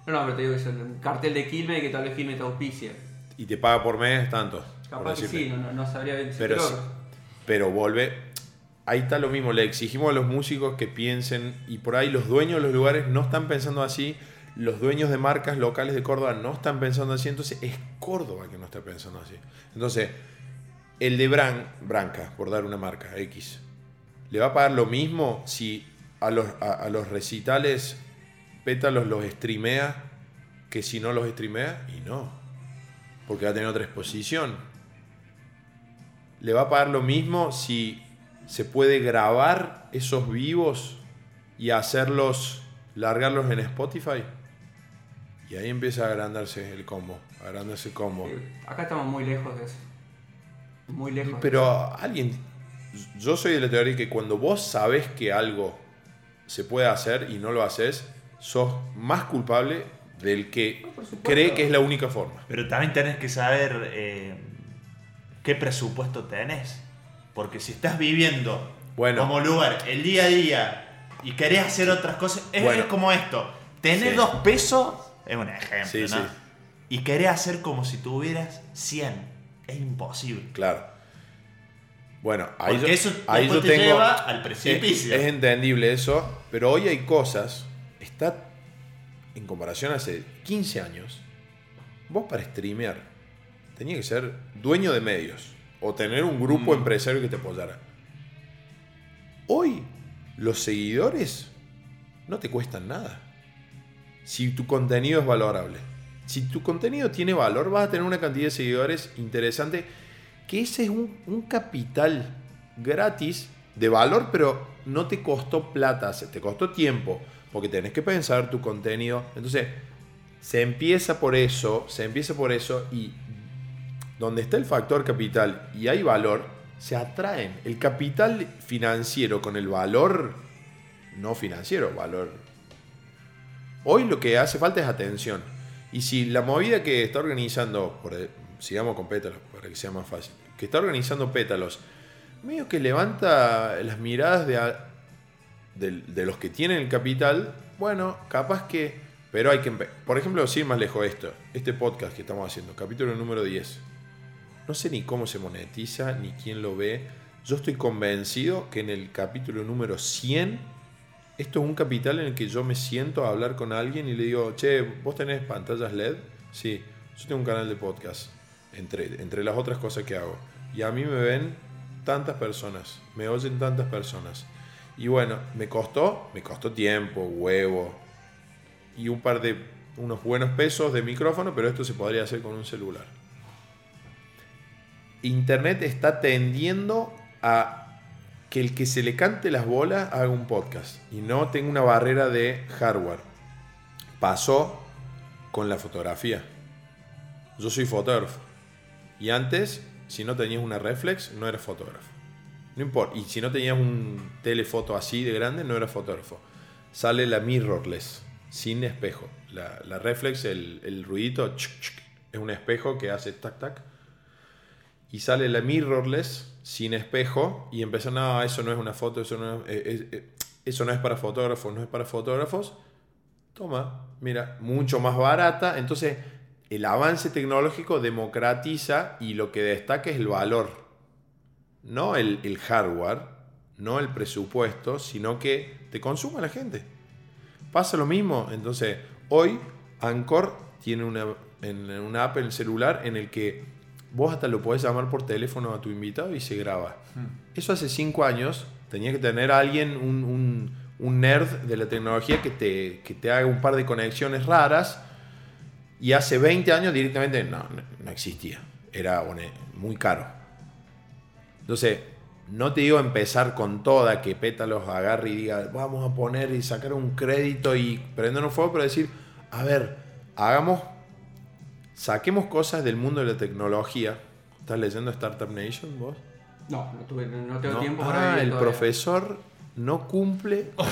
No, no, pero te digo que es el cartel de Quilmes que tal vez Quilmes te auspicie. Y te paga por mes tanto. por Capaz que sí, no, no, no sabría bien. Pero, pero vuelve. Ahí está lo mismo. Le exigimos a los músicos que piensen. Y por ahí los dueños de los lugares no están pensando así. Los dueños de marcas locales de Córdoba no están pensando así. Entonces es Córdoba que no está pensando así. Entonces, el de Bran, Branca, por dar una marca X, ¿le va a pagar lo mismo si a los, a, a los recitales Pétalos los streamea que si no los streamea? Y no. Porque va a tener otra exposición le va a pagar lo mismo si se puede grabar esos vivos y hacerlos, largarlos en Spotify. Y ahí empieza a agrandarse el combo, agrandarse el combo. Acá estamos muy lejos de eso. Muy lejos. de Pero alguien, yo soy de la teoría que cuando vos sabes que algo se puede hacer y no lo haces, sos más culpable del que No, cree que es la única forma. Pero también tenés que saber eh, qué presupuesto tenés. Porque si estás viviendo Bueno. como lugar el día a día y querés hacer otras cosas, es, Bueno. es como esto. Sí. dos pesos, es un ejemplo, Sí, ¿no? sí. Y querés hacer como si tuvieras 100. Es imposible. Claro. Bueno, ahí Porque yo, eso ahí yo te tengo. lleva al precipicio. Es, es entendible eso, pero hoy hay cosas. Está en comparación a hace 15 años. Vos para streamear tenía que ser dueño de medios o tener un grupo Mm. empresario que te apoyara. Hoy los seguidores no te cuestan nada. Si tu contenido es valorable. Si tu contenido tiene valor, vas a tener una cantidad de seguidores interesante. Que ese es un, un capital gratis de valor, pero no te costó plata, se- te costó tiempo. Porque tenés que pensar tu contenido. Entonces, se empieza por eso, se empieza por eso y donde está el factor capital y hay valor, se atraen. El capital financiero con el valor no financiero, valor. Hoy lo que hace falta es atención. Y si la movida que está organizando, por, e- sigamos con pétalos para que sea más fácil, que está organizando pétalos, medio que levanta las miradas de, de, los que tienen el capital, bueno, capaz que... Pero hay que... Por ejemplo, sin más lejos esto, este podcast que estamos haciendo, capítulo número 10. No sé ni cómo se monetiza, ni quién lo ve. Yo estoy convencido que en el capítulo número 100, esto es un capital en el que yo me siento a hablar con alguien y le digo, che, ¿vos tenés pantallas LED? Sí, yo tengo un canal de podcast, entre, entre las otras cosas que hago. Y a mí me ven tantas personas, me oyen tantas personas. Y bueno, me costó, me costó tiempo, huevo y un par de, unos buenos pesos de micrófono, pero esto se podría hacer con un celular. Internet está tendiendo a que el que se le cante las bolas haga un podcast y no tenga una barrera de hardware. Pasó con la fotografía. Yo soy fotógrafo. Y antes, si no tenías una reflex, no eras fotógrafo. No importa. Y si no tenías un telefoto así de grande, no eras fotógrafo. Sale la mirrorless, sin espejo. La, reflex, el, el ruidito, es un espejo que hace tac tac y sale la mirrorless sin espejo y empieza, no, eso no es una foto, eso no es, es- es- eso no es para fotógrafos, no es para fotógrafos, toma, mira, mucho más barata. Entonces, el avance tecnológico democratiza y lo que destaca es el valor, no el, el hardware, no el presupuesto, sino que te consuma la gente. Pasa lo mismo, entonces, hoy Anchor tiene una, en una app en el celular en el que vos hasta lo podés llamar por teléfono a tu invitado y se graba. Eso hace cinco años tenía que tener a alguien, un, un- un nerd de la tecnología que te, que te haga un par de conexiones raras. Y hace 20 años directamente no, no, existía. Era one- muy caro. Entonces, no te digo empezar con toda, que Pétalos agarre y diga, vamos a poner y sacar un crédito y prendernos fuego, pero decir, a ver, hagamos, saquemos cosas del mundo de la tecnología. ¿Estás leyendo Startup Nation vos? No, no, tuve, no tengo No. tiempo para Ah, el todavía. profesor no cumple con,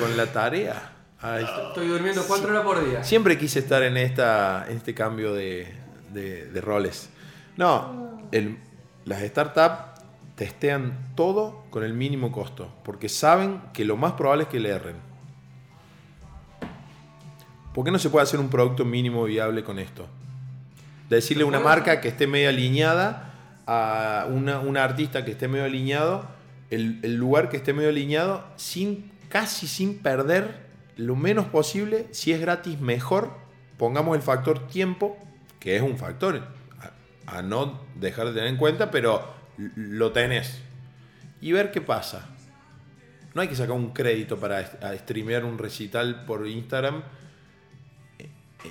con la tarea. Está. Estoy durmiendo cuatro horas por día. Siempre quise estar en, esta, en este cambio de, de- de roles. No, el- las startups testean todo con el mínimo costo, porque saben que lo más probable es que le erren. ¿Por qué no se puede hacer un producto mínimo viable con esto? Decirle a una marca que esté medio alineada, a una, una artista que esté medio alineado, el, el lugar que esté medio alineado, sin, casi sin perder lo menos posible. Si es gratis, mejor. Pongamos el factor tiempo, que es un factor a, a no dejar de tener en cuenta, pero lo tenés. Y ver qué pasa. No hay que sacar un crédito para streamear un recital por Instagram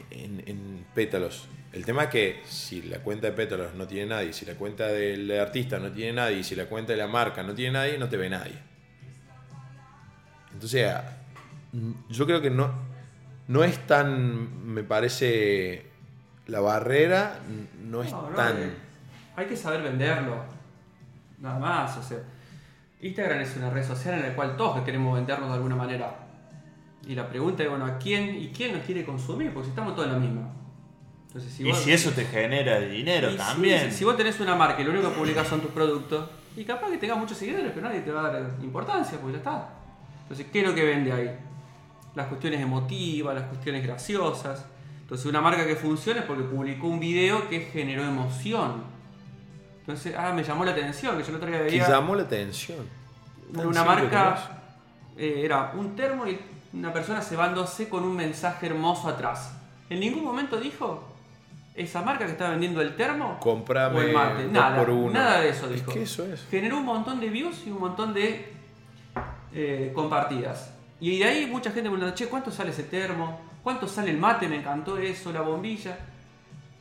en, en pétalos. El tema es que si la cuenta de pétalos no tiene nadie, si la cuenta del artista no tiene nadie, si la cuenta de la marca no tiene nadie, no te ve nadie. Entonces, a- yo creo que no, no es tan, me parece, la barrera no es No, no, tan... eh, hay que saber venderlo. Nada más, o sea. Instagram es una red social en la cual todos queremos vendernos de alguna manera. Y la pregunta es, bueno, ¿a quién y quién nos quiere consumir? Porque si estamos todos en la misma. Entonces, si Y vos- si eso te genera dinero también. si, si vos tenés una marca y lo único que publicas son tus productos, y capaz que tengas muchos seguidores, pero nadie te va a dar importancia, pues ya está. Entonces, ¿qué es lo que vende ahí? Las cuestiones emotivas, las cuestiones graciosas. Entonces, una marca que funciona es porque publicó un video que generó emoción. Entonces, ah, me llamó la atención, que yo el otro día Que veía llamó la atención. Tan una marca, eh, era un termo y una persona cebándose con un mensaje hermoso atrás. En ningún momento dijo esa marca que está vendiendo el termo Comprame o el mate. Nada, por uno. nada de eso Es dijo. que eso es. Generó un montón de views y un montón de eh, compartidas. Y de ahí mucha gente me pregunta, che, ¿cuánto sale ese termo? ¿Cuánto sale el mate? Me encantó eso, la bombilla.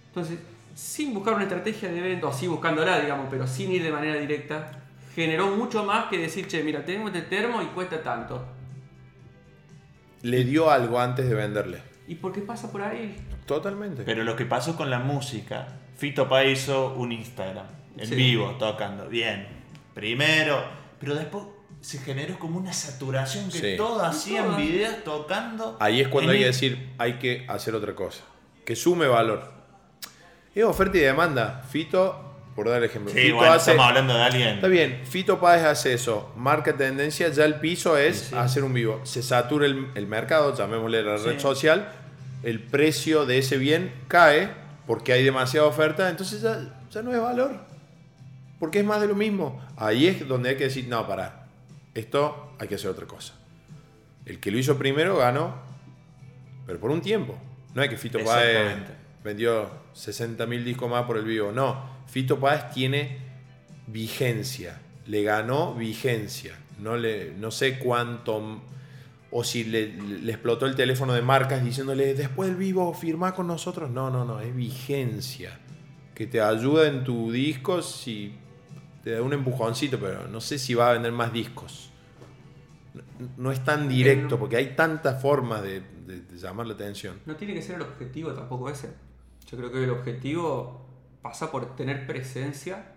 Entonces, sin buscar una estrategia de evento, así buscándola, digamos, pero sin ir de manera directa, generó mucho más que decir, che, mira, tengo este termo y cuesta tanto. Le dio algo antes de venderle. ¿Y por qué pasa por ahí? Totalmente. Pero lo que pasó con la música, Fito hizo un Instagram en Sí. vivo, tocando. Bien. Primero, pero después se generó como una saturación que Sí. todos hacían videos tocando. Ahí es cuando hay que el- decir, hay que hacer otra cosa. Que sume valor. Es oferta y demanda. Fito, por dar ejemplo. Sí, Fito bueno, hace- estamos hablando de alguien. Está bien, Fito Páez hace eso, marca tendencia, ya el piso es Sí, sí. hacer un vivo. Se satura el, el mercado, llamémosle la red social, el precio de ese bien cae porque hay demasiada oferta, entonces ya, ya no es valor. Porque es más de lo mismo. Ahí es donde hay que decir, no, pará, esto hay que hacer otra cosa. El que lo hizo primero ganó, pero por un tiempo. No es que Fito Páez vendió 60.000 discos más por el vivo. No, Fito Páez tiene vigencia. Le ganó vigencia. No, le, no sé cuánto. O si le, le explotó el teléfono de marcas diciéndole después del vivo firma con nosotros. No, no, no. Es vigencia. Que te ayuda en tu disco si te da un empujoncito, pero no sé si va a vender más discos. No, no es tan directo porque hay tantas formas de, de- de llamar la atención. No tiene que ser el objetivo tampoco ese. Yo creo que el objetivo pasa por tener presencia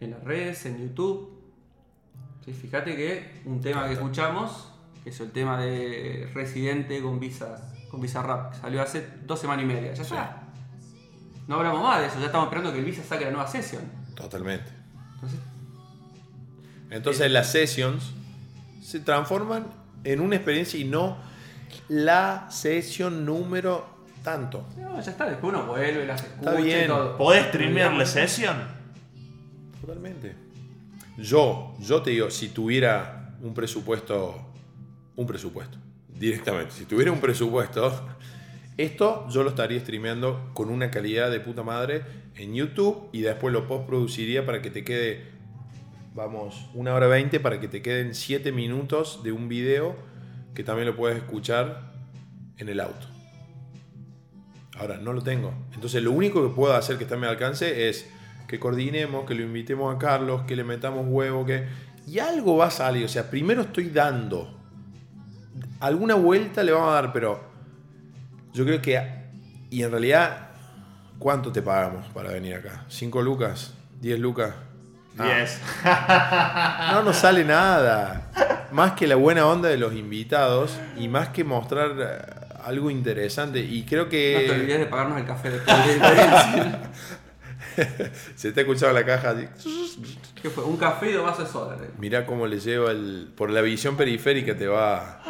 en las redes, en YouTube. Sí, fíjate que un tema que escuchamos, que es el tema de Residente con Visa, con Visa Rap, que salió hace dos semanas y media. Ya está. No hablamos más de eso, ya estamos esperando que el Visa saque la nueva sesión. Totalmente. Entonces, Entonces las sessions se transforman en una experiencia y no la sesión número tanto. No, ya está, después uno vuelve, las escucha bien. y todo. ¿Podés streamear la sesión? Totalmente. Yo, yo te digo, si tuviera un presupuesto, un presupuesto, directamente, si tuviera un presupuesto, esto yo lo estaría streameando con una calidad de puta madre en YouTube y después lo postproduciría para que te quede, vamos, una hora veinte para que te queden siete minutos de un video que también lo puedes escuchar en el auto. Ahora, no lo tengo. Entonces, lo único que puedo hacer que está a mi alcance es que coordinemos, que lo invitemos a Carlos, que le metamos huevo, que... Y algo va a salir. O sea, primero estoy dando. Alguna vuelta le vamos a dar, pero yo creo que... Y en realidad, ¿cuánto te pagamos para venir acá? ¿5 lucas? ¿10 lucas? Ah, 10. no nos sale nada. Más que la buena onda de los invitados y más que mostrar eh, algo interesante. Y creo No te que olvides de pagarnos el café después de diferencia. se te ha escuchado la caja así. ¿Qué fue? Un café y dos vasos de soda. Mira cómo le lleva el. Por la visión periférica te va.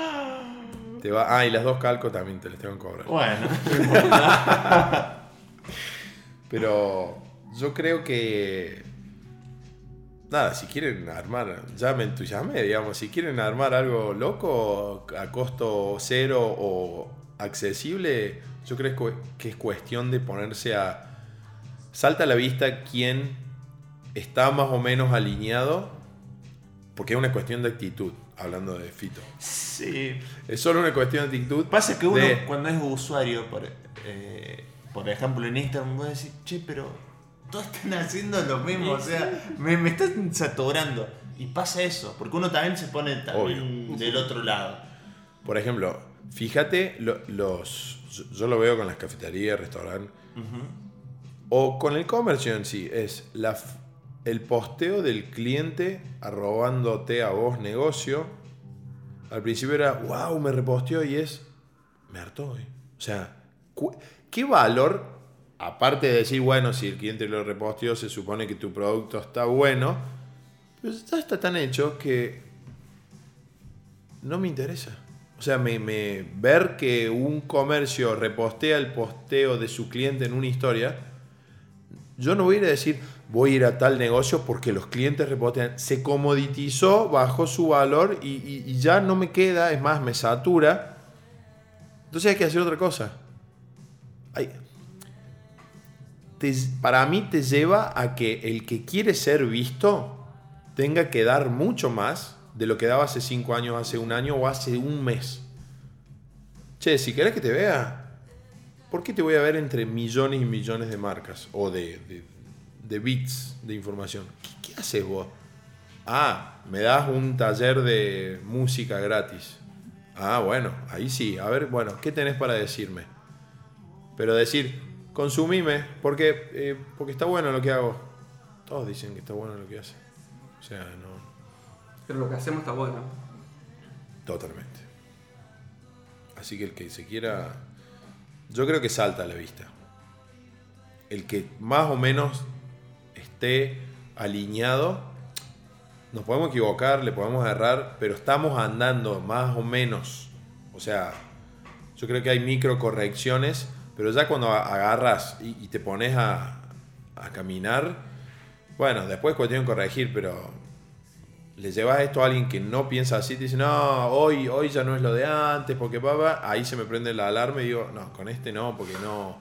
Te va. Ah, y las dos calcos también te las tengo que cobrar. Bueno. Pero yo creo que. Nada, si quieren armar, ya me entusiasmé, digamos, si quieren armar algo loco a costo cero o accesible, yo creo que- que es cuestión de ponerse a... Salta a la vista quién está más o menos alineado, porque es una cuestión de actitud, hablando de Fito. Sí. Es solo una cuestión de actitud. Pasa que uno de- cuando es usuario, por, eh, por ejemplo en Instagram, puede decir, che, pero todos están haciendo lo mismo, o sea, me, me están saturando. Y pasa eso, porque uno también se pone también del otro lado. Por ejemplo, fíjate lo- los. yo- lo veo con las cafeterías, restaurantes. O con el comercio en sí. Es la, el posteo del cliente arrobándote a vos negocio. Al principio era, wow, me reposteó y es. Me hartó. O sea, ¿qué valor? Aparte de decir, bueno, si el cliente lo reposteó, se supone que tu producto está bueno. Pero ya está tan hecho que no me interesa. O sea, me- ver que un comercio repostea el posteo de su cliente en una historia, yo no voy a ir a decir, voy a ir a tal negocio porque los clientes repostean. Se comoditizó, bajó su valor y, ya no me queda, es más, me satura. Entonces hay que hacer otra cosa. Para mí te lleva a que el que quiere ser visto tenga que dar mucho más de lo que daba hace 5 años, hace un año o hace un mes. Che, si querés que te vea, ¿por qué te voy a ver entre millones y millones de marcas o de, de- de bits de información? ¿Qué, qué haces vos? Ah, me das un taller de música gratis. Ah, bueno, ahí sí. A ver, bueno, ¿qué tenés para decirme? Pero decir, consumime, porque, eh, porque está bueno lo que hago. Todos dicen que está bueno lo que hace. O sea, no. Pero lo que hacemos está bueno. Totalmente. Así que el que se quiera. Yo creo que salta a la vista. El que más o menos esté alineado. Nos podemos equivocar, le podemos errar, pero estamos andando más o menos. O sea, yo creo que hay micro correcciones, pero ya cuando agarras y, te pones a, a caminar, bueno, después es cuestión corregir, pero le llevas esto a alguien que no piensa así, te dice, no, hoy, hoy ya no es lo de antes, porque papá, ahí se me prende la alarma y digo, no, con este no, porque no,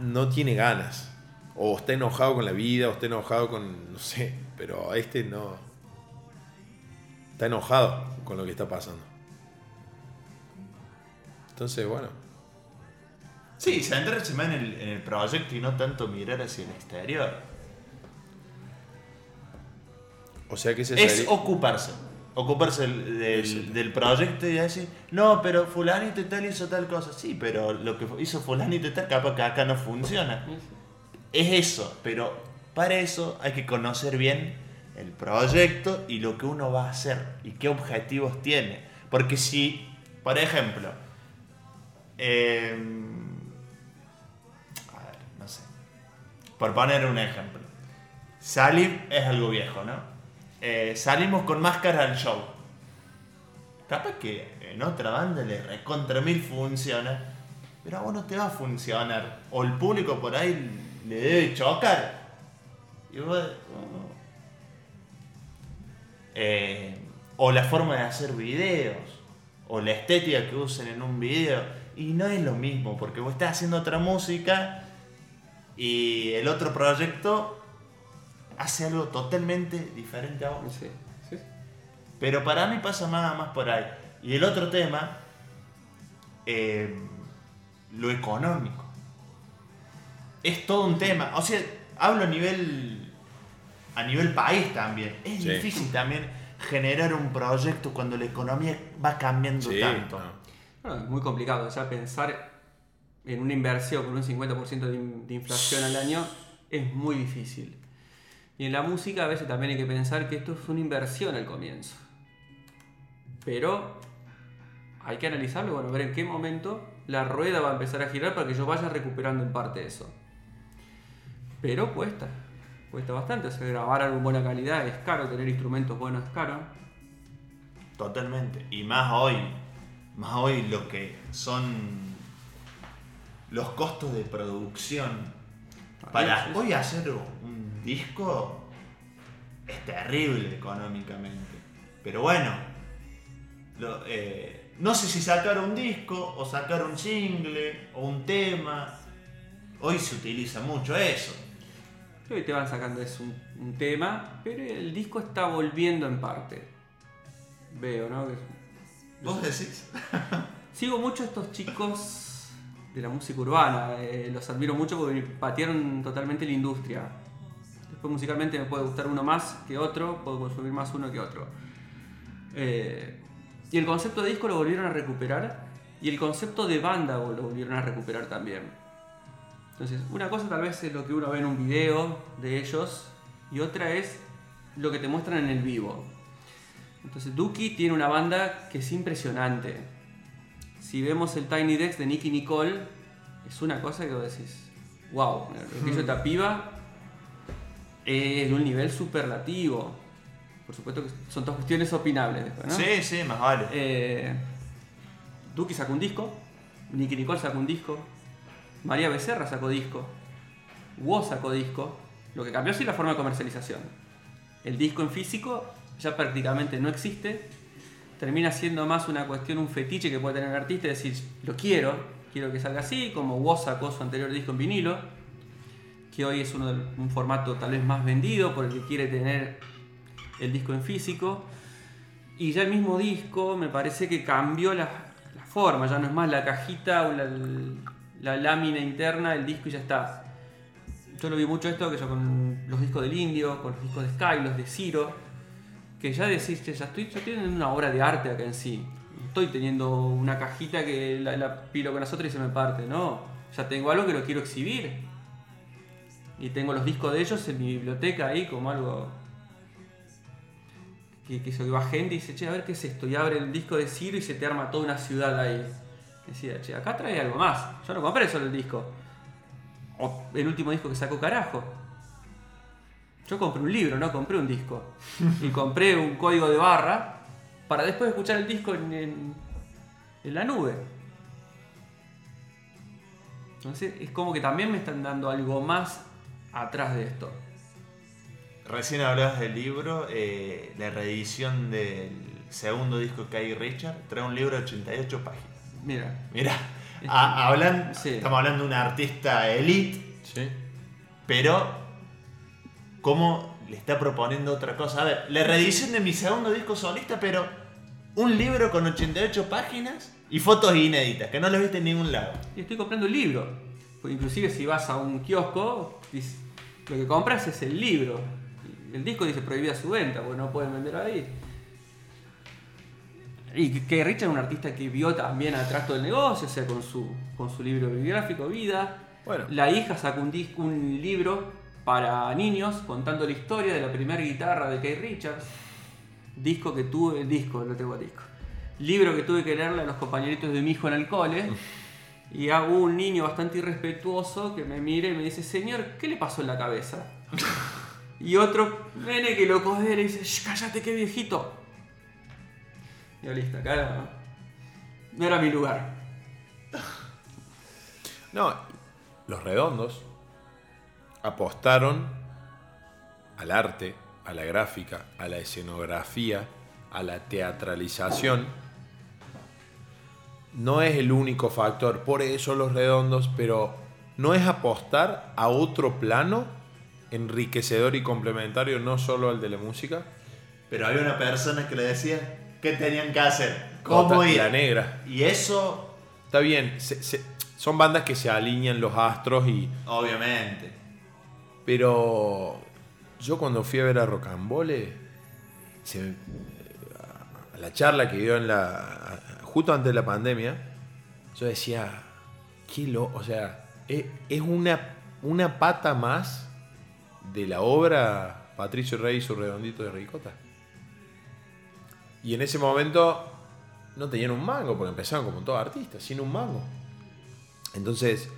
no tiene ganas. O está enojado con la vida, o está enojado con, no sé, pero este no. Está enojado con lo que está pasando. Entonces, bueno, Sí, centrarse más en el, en el proyecto y no tanto mirar hacia el exterior. O sea que Es ocuparse. Ocuparse del, del- del proyecto y decir, no, pero fulanito y tal hizo tal cosa. Sí, pero lo que hizo fulanito y tal capaz que acá no funciona. Es eso, pero para eso hay que conocer bien el proyecto y lo que uno va a hacer y qué objetivos tiene. Porque si, por ejemplo, em, a ver, no sé, por poner un ejemplo, Salim es algo viejo, ¿no? Eh, salimos con máscara al show. Capaz que en otra banda le recontra mil funciona, pero a vos no te va a funcionar. O el público por ahí le debe chocar. Y vos, oh. Eh, o la forma de hacer videos, o la estética que usen en un video. Y no es lo mismo, porque vos estás haciendo otra música y el otro proyecto hace algo totalmente diferente a vos. Sí, sí. Pero para mí pasa más, más por ahí. Y el otro tema, eh, lo económico. Es todo un tema. O sea, hablo a nivel, a nivel país también. Es Sí. difícil también generar un proyecto cuando la economía va cambiando Sí, tanto. no. Bueno, es muy complicado ya pensar en una inversión con un 50% de, in- de inflación al año es muy difícil. Y en la música a veces también hay que pensar que esto es una inversión al comienzo. Pero hay que analizarlo, bueno, ver en qué momento la rueda va a empezar a girar para que yo vaya recuperando en parte eso. Pero cuesta, cuesta bastante. O sea, grabar algo en buena calidad es caro, tener instrumentos buenos es caro. Totalmente. Y más hoy, más hoy lo que son los costos de producción. Para hoy hacer un disco es terrible económicamente. Pero bueno, lo- eh, no sé si sacar un disco o sacar un single o un tema. Hoy se utiliza mucho eso. Creo que te van sacando es un, un tema, pero el disco está volviendo en parte. Veo, ¿no? ¿Vos decís? Sigo mucho a estos chicos de la música urbana, eh, los admiro mucho porque patearon totalmente la industria. Después musicalmente me puede gustar uno más que otro, puedo consumir más uno que otro. Eh, y el concepto de disco lo volvieron a recuperar y el concepto de banda lo volvieron a recuperar también. Entonces, una cosa tal vez es lo que uno ve en un video de ellos y otra es lo que te muestran en el vivo. Entonces, Duki tiene una banda que es impresionante. Si vemos el Tiny Dex de Nicky Nicole, es una cosa que vos decís, wow, lo que hizo esta piba es de un nivel superlativo. Por supuesto que son todas cuestiones opinables después, ¿no? Sí, sí, más vale. Eh, Duki sacó un disco, Nicky Nicole sacó un disco, María Becerra sacó disco, Woz sacó disco, lo que cambió sí la forma de comercialización. El disco en físico ya prácticamente no existe, termina siendo más una cuestión, un fetiche que puede tener el artista, es decir, lo quiero, quiero que salga así, como Woz sacó su anterior disco en vinilo, que hoy es uno del- un formato tal vez más vendido por el que quiere tener el disco en físico. Y ya el mismo disco me parece que cambió la, forma, ya no es más la cajita o la, la lámina interna del disco y ya está. Yo lo vi mucho esto que yo con los discos del Indio, con los discos de Sky, los de Ciro, que ya decís, "Che, ya estoy, estoy en una obra de arte acá en sí. Estoy teniendo una cajita que la, la pilo con las otras y se me parte, no. Ya tengo algo que lo quiero exhibir. Y tengo los discos de ellos en mi biblioteca ahí como algo que, que se va gente y dice, che, a ver qué es esto. Y abre el disco de Ciro y se te arma toda una ciudad ahí. Decía, che, acá trae algo más. Yo no compré solo el disco. O el último disco que sacó carajo. Yo compré un libro, no compré un disco. Y compré un código de barra para después escuchar el disco en, en- en la nube. Entonces es como que también me están dando algo más atrás de esto. Recién hablabas del libro, eh, la reedición del segundo disco de Kai Richard trae un libro de 88 páginas. Mira, Mira, hablan, sí. estamos hablando de un artista elite, Sí. pero cómo le está proponiendo otra cosa. A ver, la reedición de mi segundo disco solista, pero un libro con 88 páginas y fotos inéditas, que no lo viste en ningún lado. y estoy comprando el libro. Pues inclusive si vas a un kiosco, lo que compras es el libro. El disco dice prohibida su venta, porque no pueden vender ahí. Y que- Richard es un artista que vio también atrás todo el negocio, o sea, con su, con su libro biográfico, Vida. Bueno. La hija sacó un, disco, un libro para niños contando la historia de la primera guitarra de Keith Richards. Disco que tuve, disco, no tengo disco. Libro que tuve que leerle a los compañeritos de mi hijo en el cole. Y hago un niño bastante irrespetuoso que me mira y me dice, señor, ¿qué le pasó en la cabeza? Y otro nene que lo coge y dice, "Shh, cállate qué viejito. Y listo, no, no era mi lugar. No, los redondos apostaron al arte, a la gráfica, a la escenografía, a la teatralización. No es el único factor, por eso los redondos, pero no es apostar a otro plano enriquecedor y complementario, no solo al de la música. Pero había una persona que le decía qué tenían que hacer, cómo ir. La negra. Y eso, Está bien, se- se- son bandas que se alinean los astros y, obviamente. Pero yo cuando fui a ver a Rocambole, se a la charla que dio en la. Justo antes de la pandemia, yo decía, qué lo. O sea, es, es una, una pata más de la obra Patricio Rey y su redondito de ricota. Y en ese momento no tenían un mango, porque empezaron como todos artistas, sin un mango. Entonces,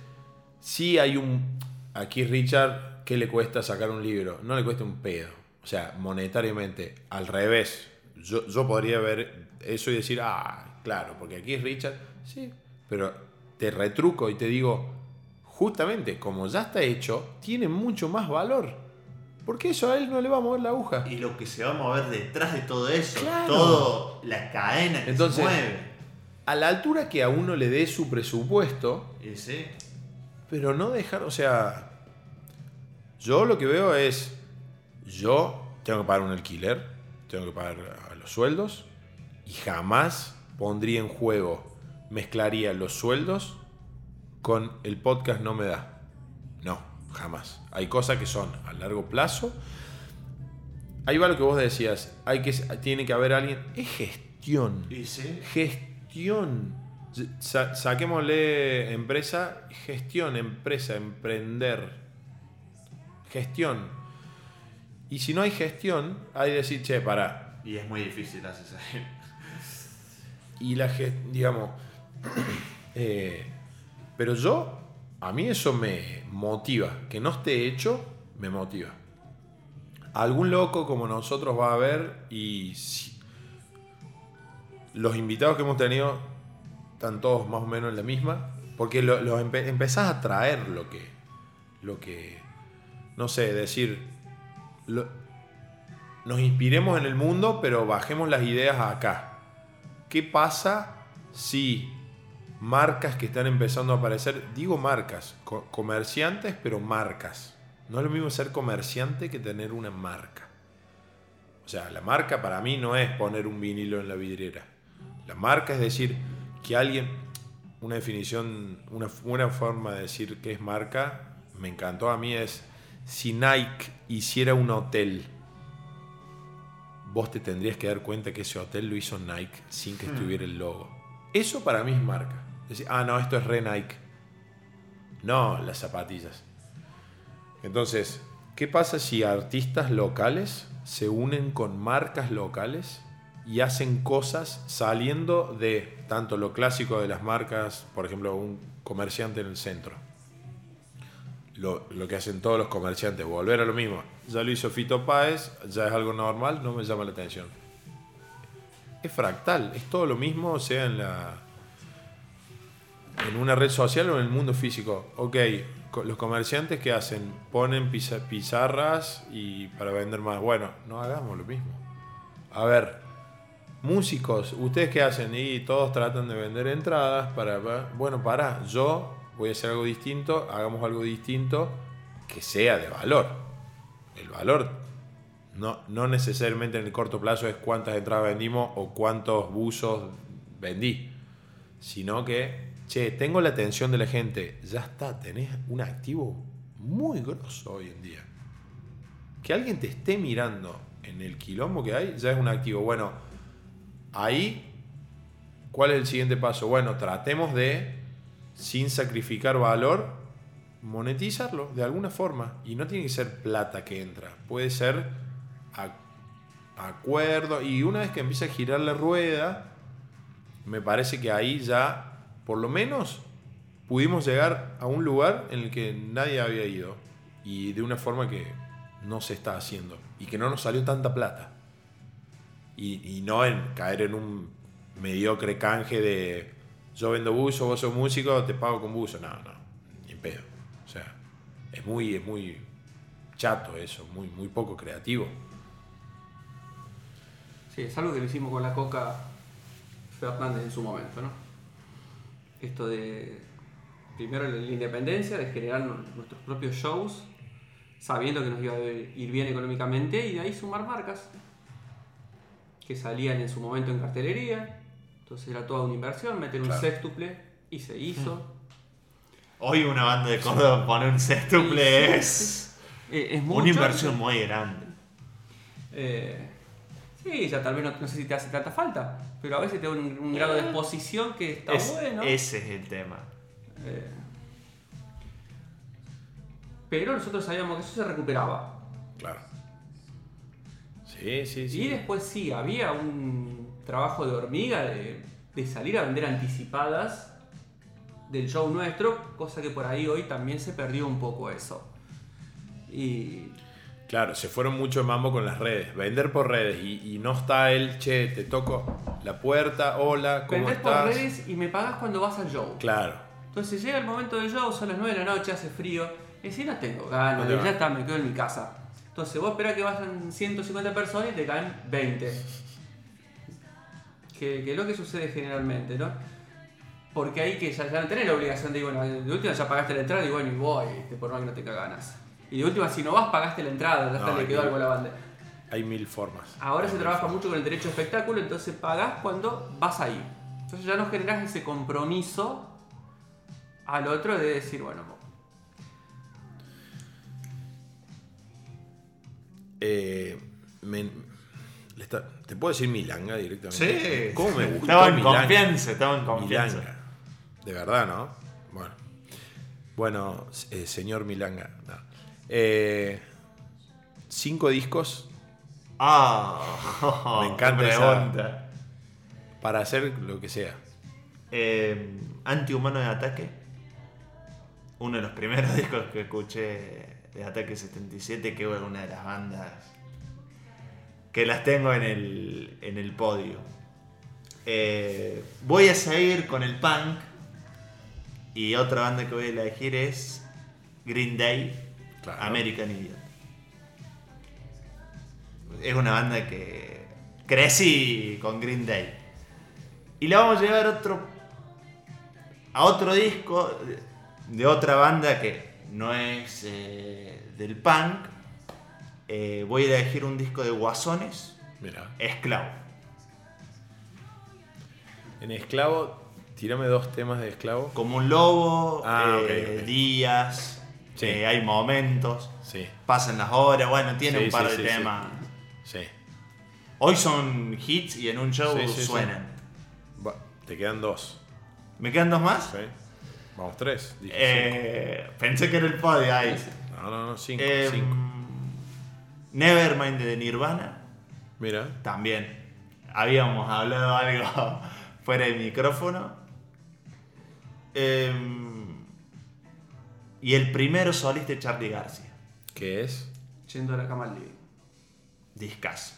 sí hay un. Aquí Richard, ¿qué le cuesta sacar un libro? No le cuesta un pedo. O sea, monetariamente, al revés. Yo, yo podría ver eso y decir, ah, claro, porque aquí es Richard. Sí, pero te retruco y te digo, justamente como ya está hecho, tiene mucho más valor. Porque eso a él no le va a mover la aguja. Y lo que se va a mover detrás de todo eso, Claro. todo la cadena que Entonces- se mueve. A la altura que a uno le dé su presupuesto, sí, Pero no dejar, o sea, yo lo que veo es, yo tengo que pagar un alquiler, tengo que pagar a los sueldos y jamás pondría en juego, mezclaría los sueldos con el podcast no me da. No, jamás. Hay cosas que son a largo plazo. Ahí va lo que vos decías, hay que, tiene que haber alguien, es gestión y sí. gestión. Sa- saquémosle empresa, gestión, empresa, emprender. Gestión. Y si no hay gestión, hay que decir, che, pará. Y es muy difícil hacer. Y la gestión, digamos. eh, pero yo, a mí eso me motiva. Que no esté hecho, me motiva. Algún loco como nosotros va a haber y los invitados que hemos tenido están todos más o menos en la misma. Porque lo, lo empe- empezás a traer lo que. Lo que. No sé, decir. nos inspiremos en el mundo, pero bajemos las ideas acá. ¿Qué pasa si marcas que están empezando a aparecer, digo marcas, co- comerciantes, pero marcas? No es lo mismo ser comerciante que tener una marca. O sea, la marca para mí no es poner un vinilo en la vidriera. La marca es decir que alguien, una definición, una buena forma de decir que es marca, me encantó a mí es si Nike hiciera un hotel vos te tendrías que dar cuenta que ese hotel lo hizo Nike sin que estuviera el logo. Eso para mí es marca. Decir, ah, no, esto es re Nike. No, las zapatillas. Entonces, ¿qué pasa si artistas locales se unen con marcas locales y hacen cosas saliendo de tanto lo clásico de las marcas, por ejemplo, un comerciante en el centro? Lo, lo que hacen todos los comerciantes, volver a lo mismo. Ya lo hizo Fito Páez, ya es algo normal, no me llama la atención. Es fractal, es todo lo mismo, sea en la en una red social o en el mundo físico. Ok, los comerciantes que hacen, ponen piza- pizarras y para vender más. Bueno, no hagamos lo mismo. A ver, músicos, ¿ustedes qué hacen? Y todos tratan de vender entradas para- Bueno, para, yo voy a hacer algo distinto, hagamos algo distinto que sea de valor. El valor no, no necesariamente en el corto plazo es cuántas entradas vendimos o cuántos buzos vendí, sino que, che, tengo la atención de la gente, ya está, tenés un activo muy grosso hoy en día. Que alguien te esté mirando en el quilombo que hay, ya es un activo. Bueno, ahí, ¿cuál es el siguiente paso? Bueno, tratemos de, sin sacrificar valor, monetizarlo de alguna forma. Y no tiene que ser plata que entra, puede ser acuerdo. Y una vez que empieza a girar la rueda, me parece que ahí ya, por lo menos, pudimos llegar a un lugar en el que nadie había ido. Y de una forma que no se está haciendo y que no nos salió tanta plata. Y, y no en caer en un mediocre canje de yo vendo buzo, vos sos músico, te pago con buzo. No, no, ni en pedo. O sea, es muy, es muy chato eso, muy, muy poco creativo. Sí, es algo que lo hicimos con la Coca Fernández en su momento, ¿no? Esto de, primero la independencia, de generar nu- nuestros propios shows, sabiendo que nos iba a ir bien económicamente, y de ahí sumar marcas que salían en su momento en cartelería. Entonces era toda una inversión, meter un sextuple, y se hizo. Hoy una banda de Córdoba pone un sextuple es Eh, es mucho. una inversión muy grande. Eh, sí, ya tal vez no, no sé si te hace tanta falta, pero a veces te da un, un grado de exposición que está Es- bueno. Ese es el tema. Eh, pero nosotros sabíamos que eso se recuperaba. Claro. Sí, sí, sí. Y después sí, había un trabajo de hormiga de, de salir a vender anticipadas del show nuestro, cosa que por ahí hoy también se perdió un poco eso. Y Claro, se fueron mucho mambo con las redes. Vender por redes y, y no está el, che, te toco la puerta, hola, ¿cómo vendés por redes y me pagas cuando vas al show. Claro, Entonces llega el momento del show, son las 9 de la noche, hace frío. Y si no tengo ganas, No te ya está, me quedo en mi casa. Entonces vos esperás que vayan 150 personas y te caen 20. Que, que es lo que sucede generalmente, ¿no? Porque ahí que ya, ya no tenés la obligación de, bueno, de última ya pagaste la entrada y bueno, y voy, este, por más que no tenga ganas. Y de última, si no vas, pagaste la entrada, ya está, No, le quedó algo a la banda. hay mil formas. Ahora Hay se trabaja formas. mucho con el derecho de espectáculo, entonces pagás cuando vas ahí. Entonces ya no generás ese compromiso al otro de decir, bueno, Eh, me- le está- ¿Te puedo decir Milanga directamente? Sí. ¿Cómo me gustó Estaba en Milanga? confianza, estaba en confianza. Milanga. De verdad, ¿no? Bueno. Bueno, eh, señor Milanga. no. Eh, cinco discos Ah, Me encanta esa- para hacer lo que sea. Eh, Antihumano de Ataque. Uno de los primeros discos que escuché de Ataque 77, que es una de las bandas que las tengo en el, en el podio. Eh, voy a seguir con el punk. Y otra banda que voy a elegir es Green Day, Claro. American Idiot. Es una banda que crecí con Green Day. Y la vamos a llevar a otro, a otro disco de- de otra banda que no es eh, del punk. Eh, voy a elegir un disco de Guasones, Mira. Esclavo. En Esclavo, tirame dos temas de Esclavo. Como un lobo, Ah, eh, días, Sí. eh, hay momentos, Sí, pasan las horas, bueno, tiene Sí, un par de temas. sí. Hoy son hits y en un show suenan. Va, te quedan dos. ¿Me quedan dos más? ¿sí? Vamos, tres. Dije Eh, pensé que era el podio ahí. No, no, no, cinco. Eh, cinco. Nevermind de Nirvana, Mira. también. Habíamos hablado algo fuera de micrófono. Eh, y el primero solista de Charlie García, ¿Qué es? yendo a la cama al living. Discaso.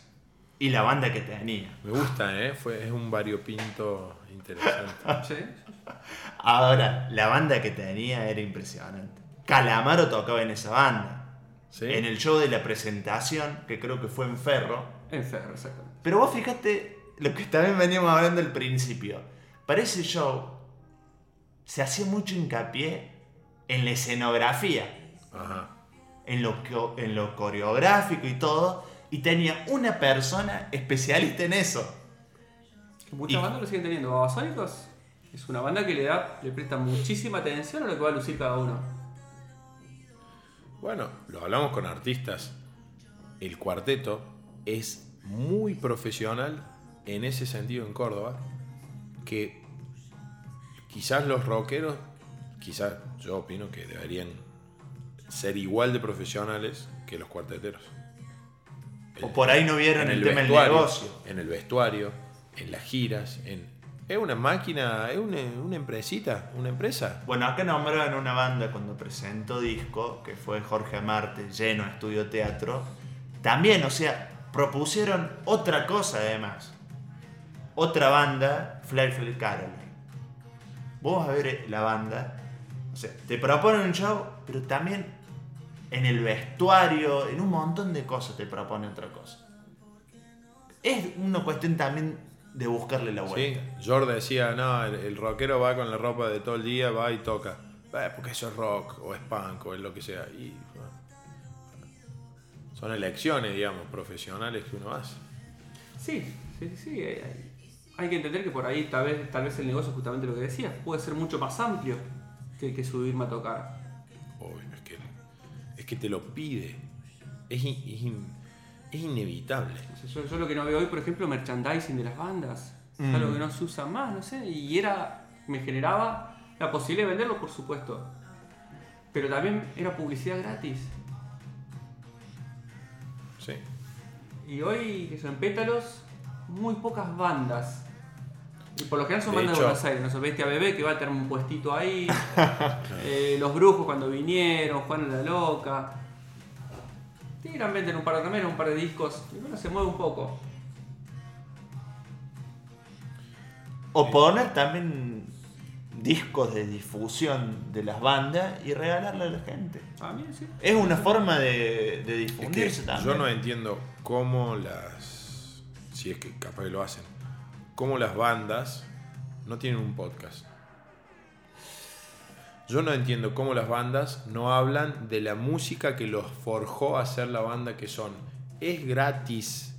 Y la banda que tenía. Me gusta, ¿eh? Fue, es un variopinto interesante. ¿Sí? Ahora, la banda que tenía era impresionante. Calamaro tocaba en esa banda. ¿Sí? En el show de la presentación, que creo que fue en Ferro. En Ferro, exactamente. Pero vos fíjate lo que también veníamos hablando al principio. Para ese show se hacía mucho hincapié en la escenografía, Ajá. en lo, en lo coreográfico y todo. Y tenía una persona especialista en eso. Muchas Y- bandas lo siguen teniendo. Babasónicos es una banda que le da, le presta muchísima atención a lo que va a lucir cada uno. Bueno, lo hablamos con artistas. El cuarteto es muy profesional en ese sentido en Córdoba, que quizás los rockeros, quizás yo opino que deberían ser igual de profesionales que los cuarteteros. O por ahí no vieron el, tema del negocio. En el vestuario, en las giras, en Es una máquina, es una, una empresita, una empresa. Bueno, acá nombraban una banda cuando presentó disco, que fue Jorge Amarte, lleno de estudio teatro. También, o sea, propusieron otra cosa además. Otra banda, Flyfield Caroline. Vos vas a ver la banda, o sea, te proponen un show, pero también en el vestuario, en un montón de cosas te proponen otra cosa. Es una cuestión también de buscarle la Sí, vuelta. George decía, no, el, el rockero va con la ropa de todo el día, va y toca. Eh, porque eso es rock, o es punk, o es lo que sea. Y, bueno, son elecciones, digamos, profesionales que uno hace. Sí, sí, sí. Hay, hay- hay que entender que por ahí tal vez, tal vez el negocio, justamente lo que decías, puede ser mucho más amplio que, que subirme a tocar. Obvio, es que, es que te lo pide. Es, es es inevitable. O sea, Yo, yo lo que no veo hoy, por ejemplo, merchandising de las bandas. Es Mm. algo que no se usa más, no sé. Y era. Me generaba la posibilidad de venderlo, por supuesto. Pero también era publicidad gratis. Sí. Y hoy, que son pétalos, muy pocas bandas. Y por lo general son De bandas hecho- de Buenos Aires, no sé, Bestia Bebé que va a tener un puestito ahí. Eh, los Brujos cuando vinieron, Juan la Loca. Tiran, venden un par de remeras, un par de discos. Y bueno, se mueve un poco. O poner también discos de difusión de las bandas y regalarle a la gente. A mí sí. Es una forma de, de Es que difundirse también. yo no entiendo cómo las. Si es que capaz que lo hacen. Cómo las bandas no tienen un podcast. Yo no entiendo cómo las bandas no hablan de la música que los forjó a ser la banda que son. Es gratis.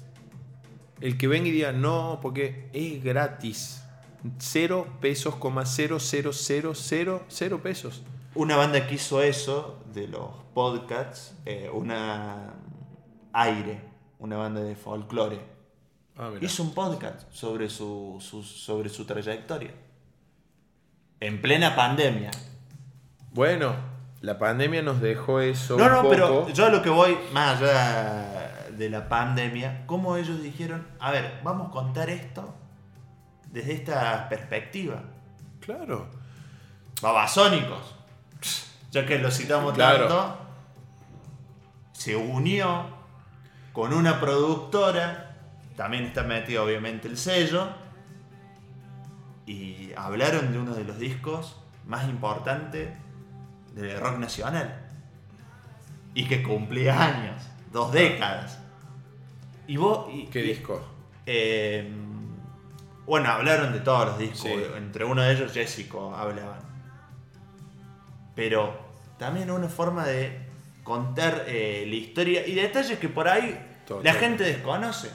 El que venga y diga no, porque es gratis. Cero pesos, cero, cero, cero, cero, cero pesos. Una banda que hizo eso de los podcasts, eh, una Aire, una banda de folclore, Ah, hizo un podcast sobre su, su- sobre su trayectoria. En plena pandemia. Bueno, la pandemia nos dejó eso. No, un no, poco. pero yo a lo que voy, más allá de la pandemia, cómo ellos dijeron, a ver, vamos a contar esto desde esta perspectiva. Claro. Babasónicos, ya que lo citamos Claro. tanto, se unió con una productora, también está metido obviamente el sello, y hablaron de uno de los discos más importantes del rock nacional. Y que cumplía años, dos décadas. Y vos... y- ¿Qué y- disco? eh, bueno, hablaron de todos los discos. Sí. Entre uno de ellos, Jessico, hablaban. Pero también una forma de contar eh, la historia y detalles que por ahí la gente desconoce.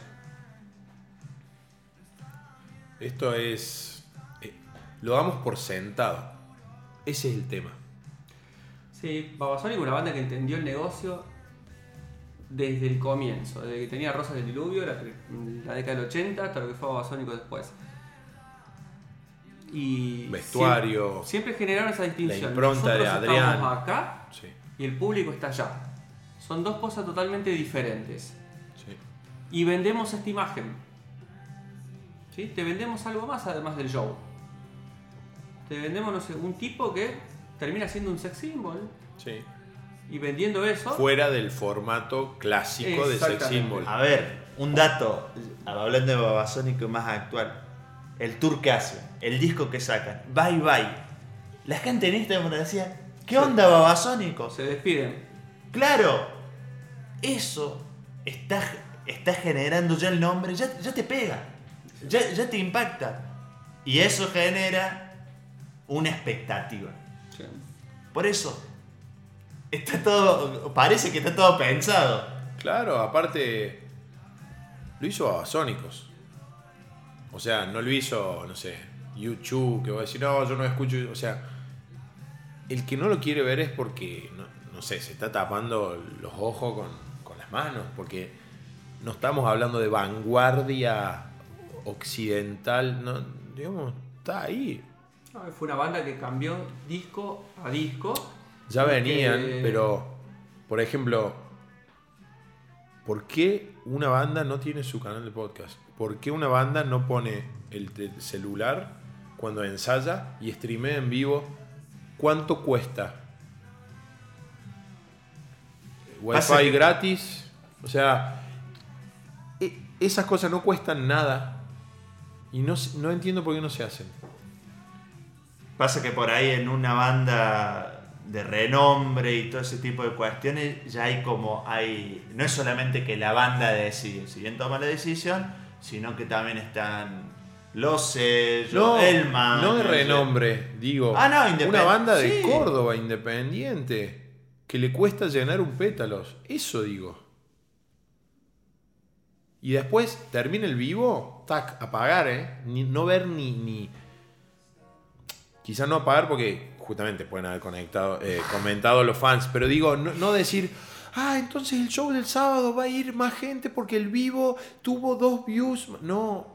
Esto es. eh, lo damos por sentado. Ese es el tema. Sí, Babasónico, una banda que entendió el negocio desde el comienzo, desde que tenía Rosas del Diluvio, la, la década del 80, hasta lo que fue Babasónico después. Y Vestuario. Siempre, siempre generaron esa distinción. impronta de Adrián. estamos acá Sí, y el público está allá. Son dos cosas totalmente diferentes. sí. Y vendemos esta imagen. ¿Sí? Te vendemos algo más además del show. Te vendemos, no sé, un tipo que termina siendo un sex symbol sí. y vendiendo eso. Fuera del formato clásico de sex symbol. A ver, un dato, hablando de Babasónico más actual. El tour que hacen, el disco que sacan, Bye Bye. La gente en Instagram decía, ¿qué onda Babasónicos? Se despiden. Claro, eso está, está generando ya el nombre, ya, ya te pega, ya, ya te impacta. Y eso genera una expectativa. Por eso, está todo, parece que está todo pensado. Claro, aparte. Lo hizo Babasónicos. O sea, no lo hizo, no sé, YouTube, que va a decir, no, yo no escucho. O sea, el que no lo quiere ver es porque, no, no sé, se está tapando los ojos con, con las manos. Porque no estamos hablando de vanguardia occidental, no, digamos, está ahí. No, fue una banda que cambió disco a disco. Ya venían, que- pero, por ejemplo, ¿por qué una banda no tiene su canal de podcast? ¿Por qué una banda no pone el, celular cuando ensaya y streamea en vivo, ¿cuánto cuesta? Wi-Fi gratis. O sea, e- esas cosas no cuestan nada. Y no, no entiendo por qué no se hacen. Pasa que por ahí en una banda de renombre y todo ese tipo de cuestiones ya hay como hay no es solamente que la banda decide si bien toma la decisión sino que también están los sellos No, el man no de renombre, digo. Ah, no, Una banda de sí. Córdoba independiente que le cuesta llenar un pétalos. Eso digo. Y después termina el vivo, apagar, ¿eh? Ni- no ver ni, ni. Quizás no apagar porque justamente pueden haber conectado, eh, comentado los fans, pero digo, no, no decir. Ah, entonces el show del sábado va a ir más gente porque el vivo tuvo dos views. No,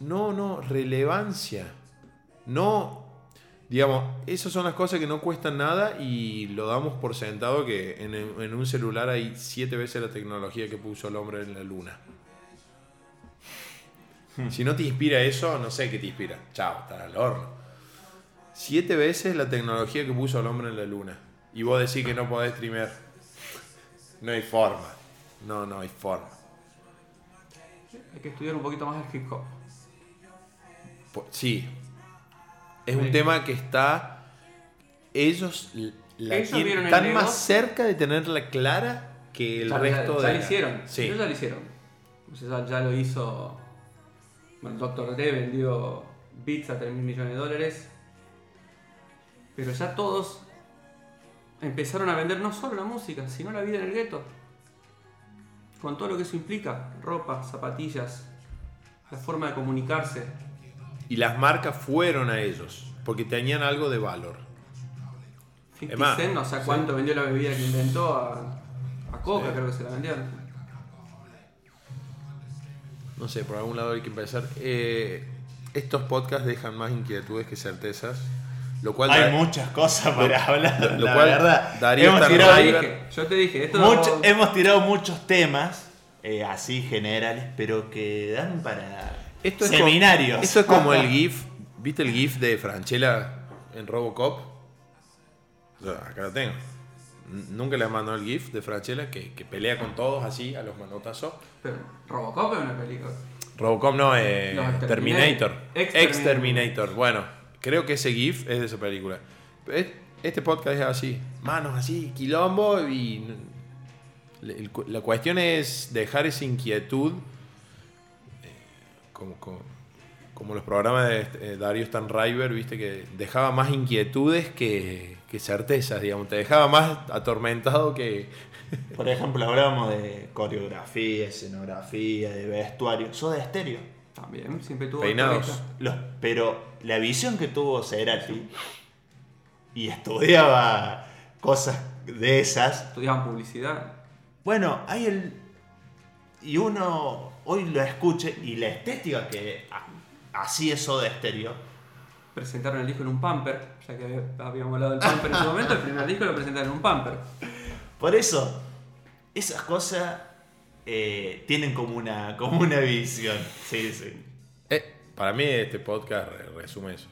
no, no, relevancia. No, digamos, esas son las cosas que no cuestan nada y lo damos por sentado que en un celular hay siete veces la tecnología que puso el hombre en la luna. Si no te inspira eso, no sé qué te inspira. Chao, está al horno. Siete veces la tecnología que puso el hombre en la luna. Y vos decís que no podés streamear. No hay forma. No, no hay forma. Hay que estudiar un poquito más el hip hop. Sí. Es un Sí. tema que está. Ellos la Ellos tienen- vieron el están más cerca de tenerla clara que el ya, resto ya, de. ya lo hicieron. Sí. Ellos ya lo hicieron. O sea, ya, ya lo hizo. Bueno, el Dr. D vendió Beats a 3 mil millones de dólares. Pero ya todos empezaron a vender no solo la música, sino la vida en el gueto. Con todo lo que eso implica: ropa, zapatillas, la forma de comunicarse. Y las marcas fueron a ellos. Porque tenían algo de valor. 50 Es más, Cent, no sé sí. cuánto vendió la bebida que inventó a, a Coca, Sí. creo que se la vendieron. No sé, por algún lado hay que empezar. Eh, estos podcasts dejan más inquietudes que certezas. Lo cual. hay da- muchas cosas lo- para hablar lo- lo la cual verdad daría hemos tirado, Yo te dije, yo te dije, esto mucho- hemos tirado muchos temas eh, así generales pero que dan para Esto es seminarios Como, esto es como el GIF. ¿Viste el GIF de Franchella en Robocop? O sea, acá lo tengo. Nunca le mandó el GIF de Franchella que, que pelea con todos así a los manotazos. Pero Robocop es una película. Robocop no, eh, Terminator. Exterminator. Bueno, creo que ese GIF es de esa película. Es- Este podcast es así. Manos así, quilombo y... La cuestión es dejar esa inquietud eh, como, como, como los programas de eh, Dario Stanriver, viste, que dejaba más inquietudes que, que certezas, digamos. Te dejaba más atormentado que... por ejemplo hablábamos de coreografía escenografía de vestuario Soda Stereo También, siempre tuvo. Peinados. Los- pero la visión que tuvo Cerati y estudiaba cosas de esas Estudiaban publicidad. Bueno, hay el. Y uno hoy lo escuche y la estética que así es Soda Stereo. Presentaron el disco en un pamper. Ya que había- habíamos hablado del pamper en su momento, el primer disco lo presentaron en un pamper. Por eso, esas cosas eh, tienen como una, como una visión. Sí, sí. Eh, para mí este podcast re- resume eso.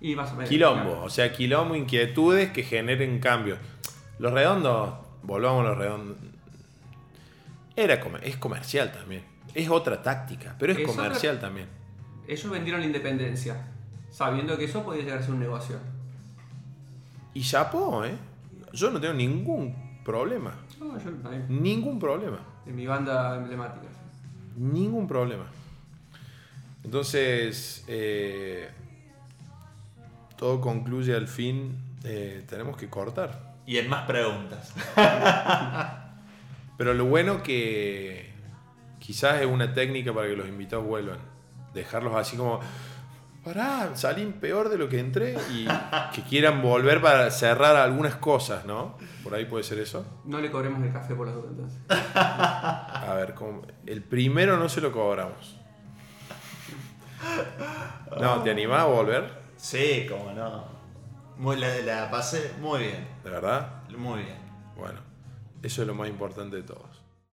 Y más o menos. Quilombo, o sea, quilombo, inquietudes que generen cambios. Los redondos, volvamos a los redondos. Era es comercial también. Es otra táctica, pero es, Es comercial otra- también. Ellos vendieron la independencia, sabiendo que eso podía llegar a ser un negocio. Y chapó, ¿eh? Yo no tengo ningún problema. No, yo también. Ningún problema. En mi banda emblemática. Ningún problema. Entonces, eh, todo concluye al fin. eh, tenemos que cortar. Y en más preguntas. Pero lo bueno que quizás es una técnica para que los invitados vuelvan. Dejarlos así como, pará, salí peor de lo que entré y que quieran volver para cerrar algunas cosas, ¿no? Por ahí puede ser eso. No le cobremos el café por las dudas entonces. A ver, ¿cómo? el primero no se lo cobramos. No, ¿te animás a volver? Sí, como no. Muy, la, la pasé muy bien. ¿De verdad? Muy bien. Bueno, eso es lo más importante de todos.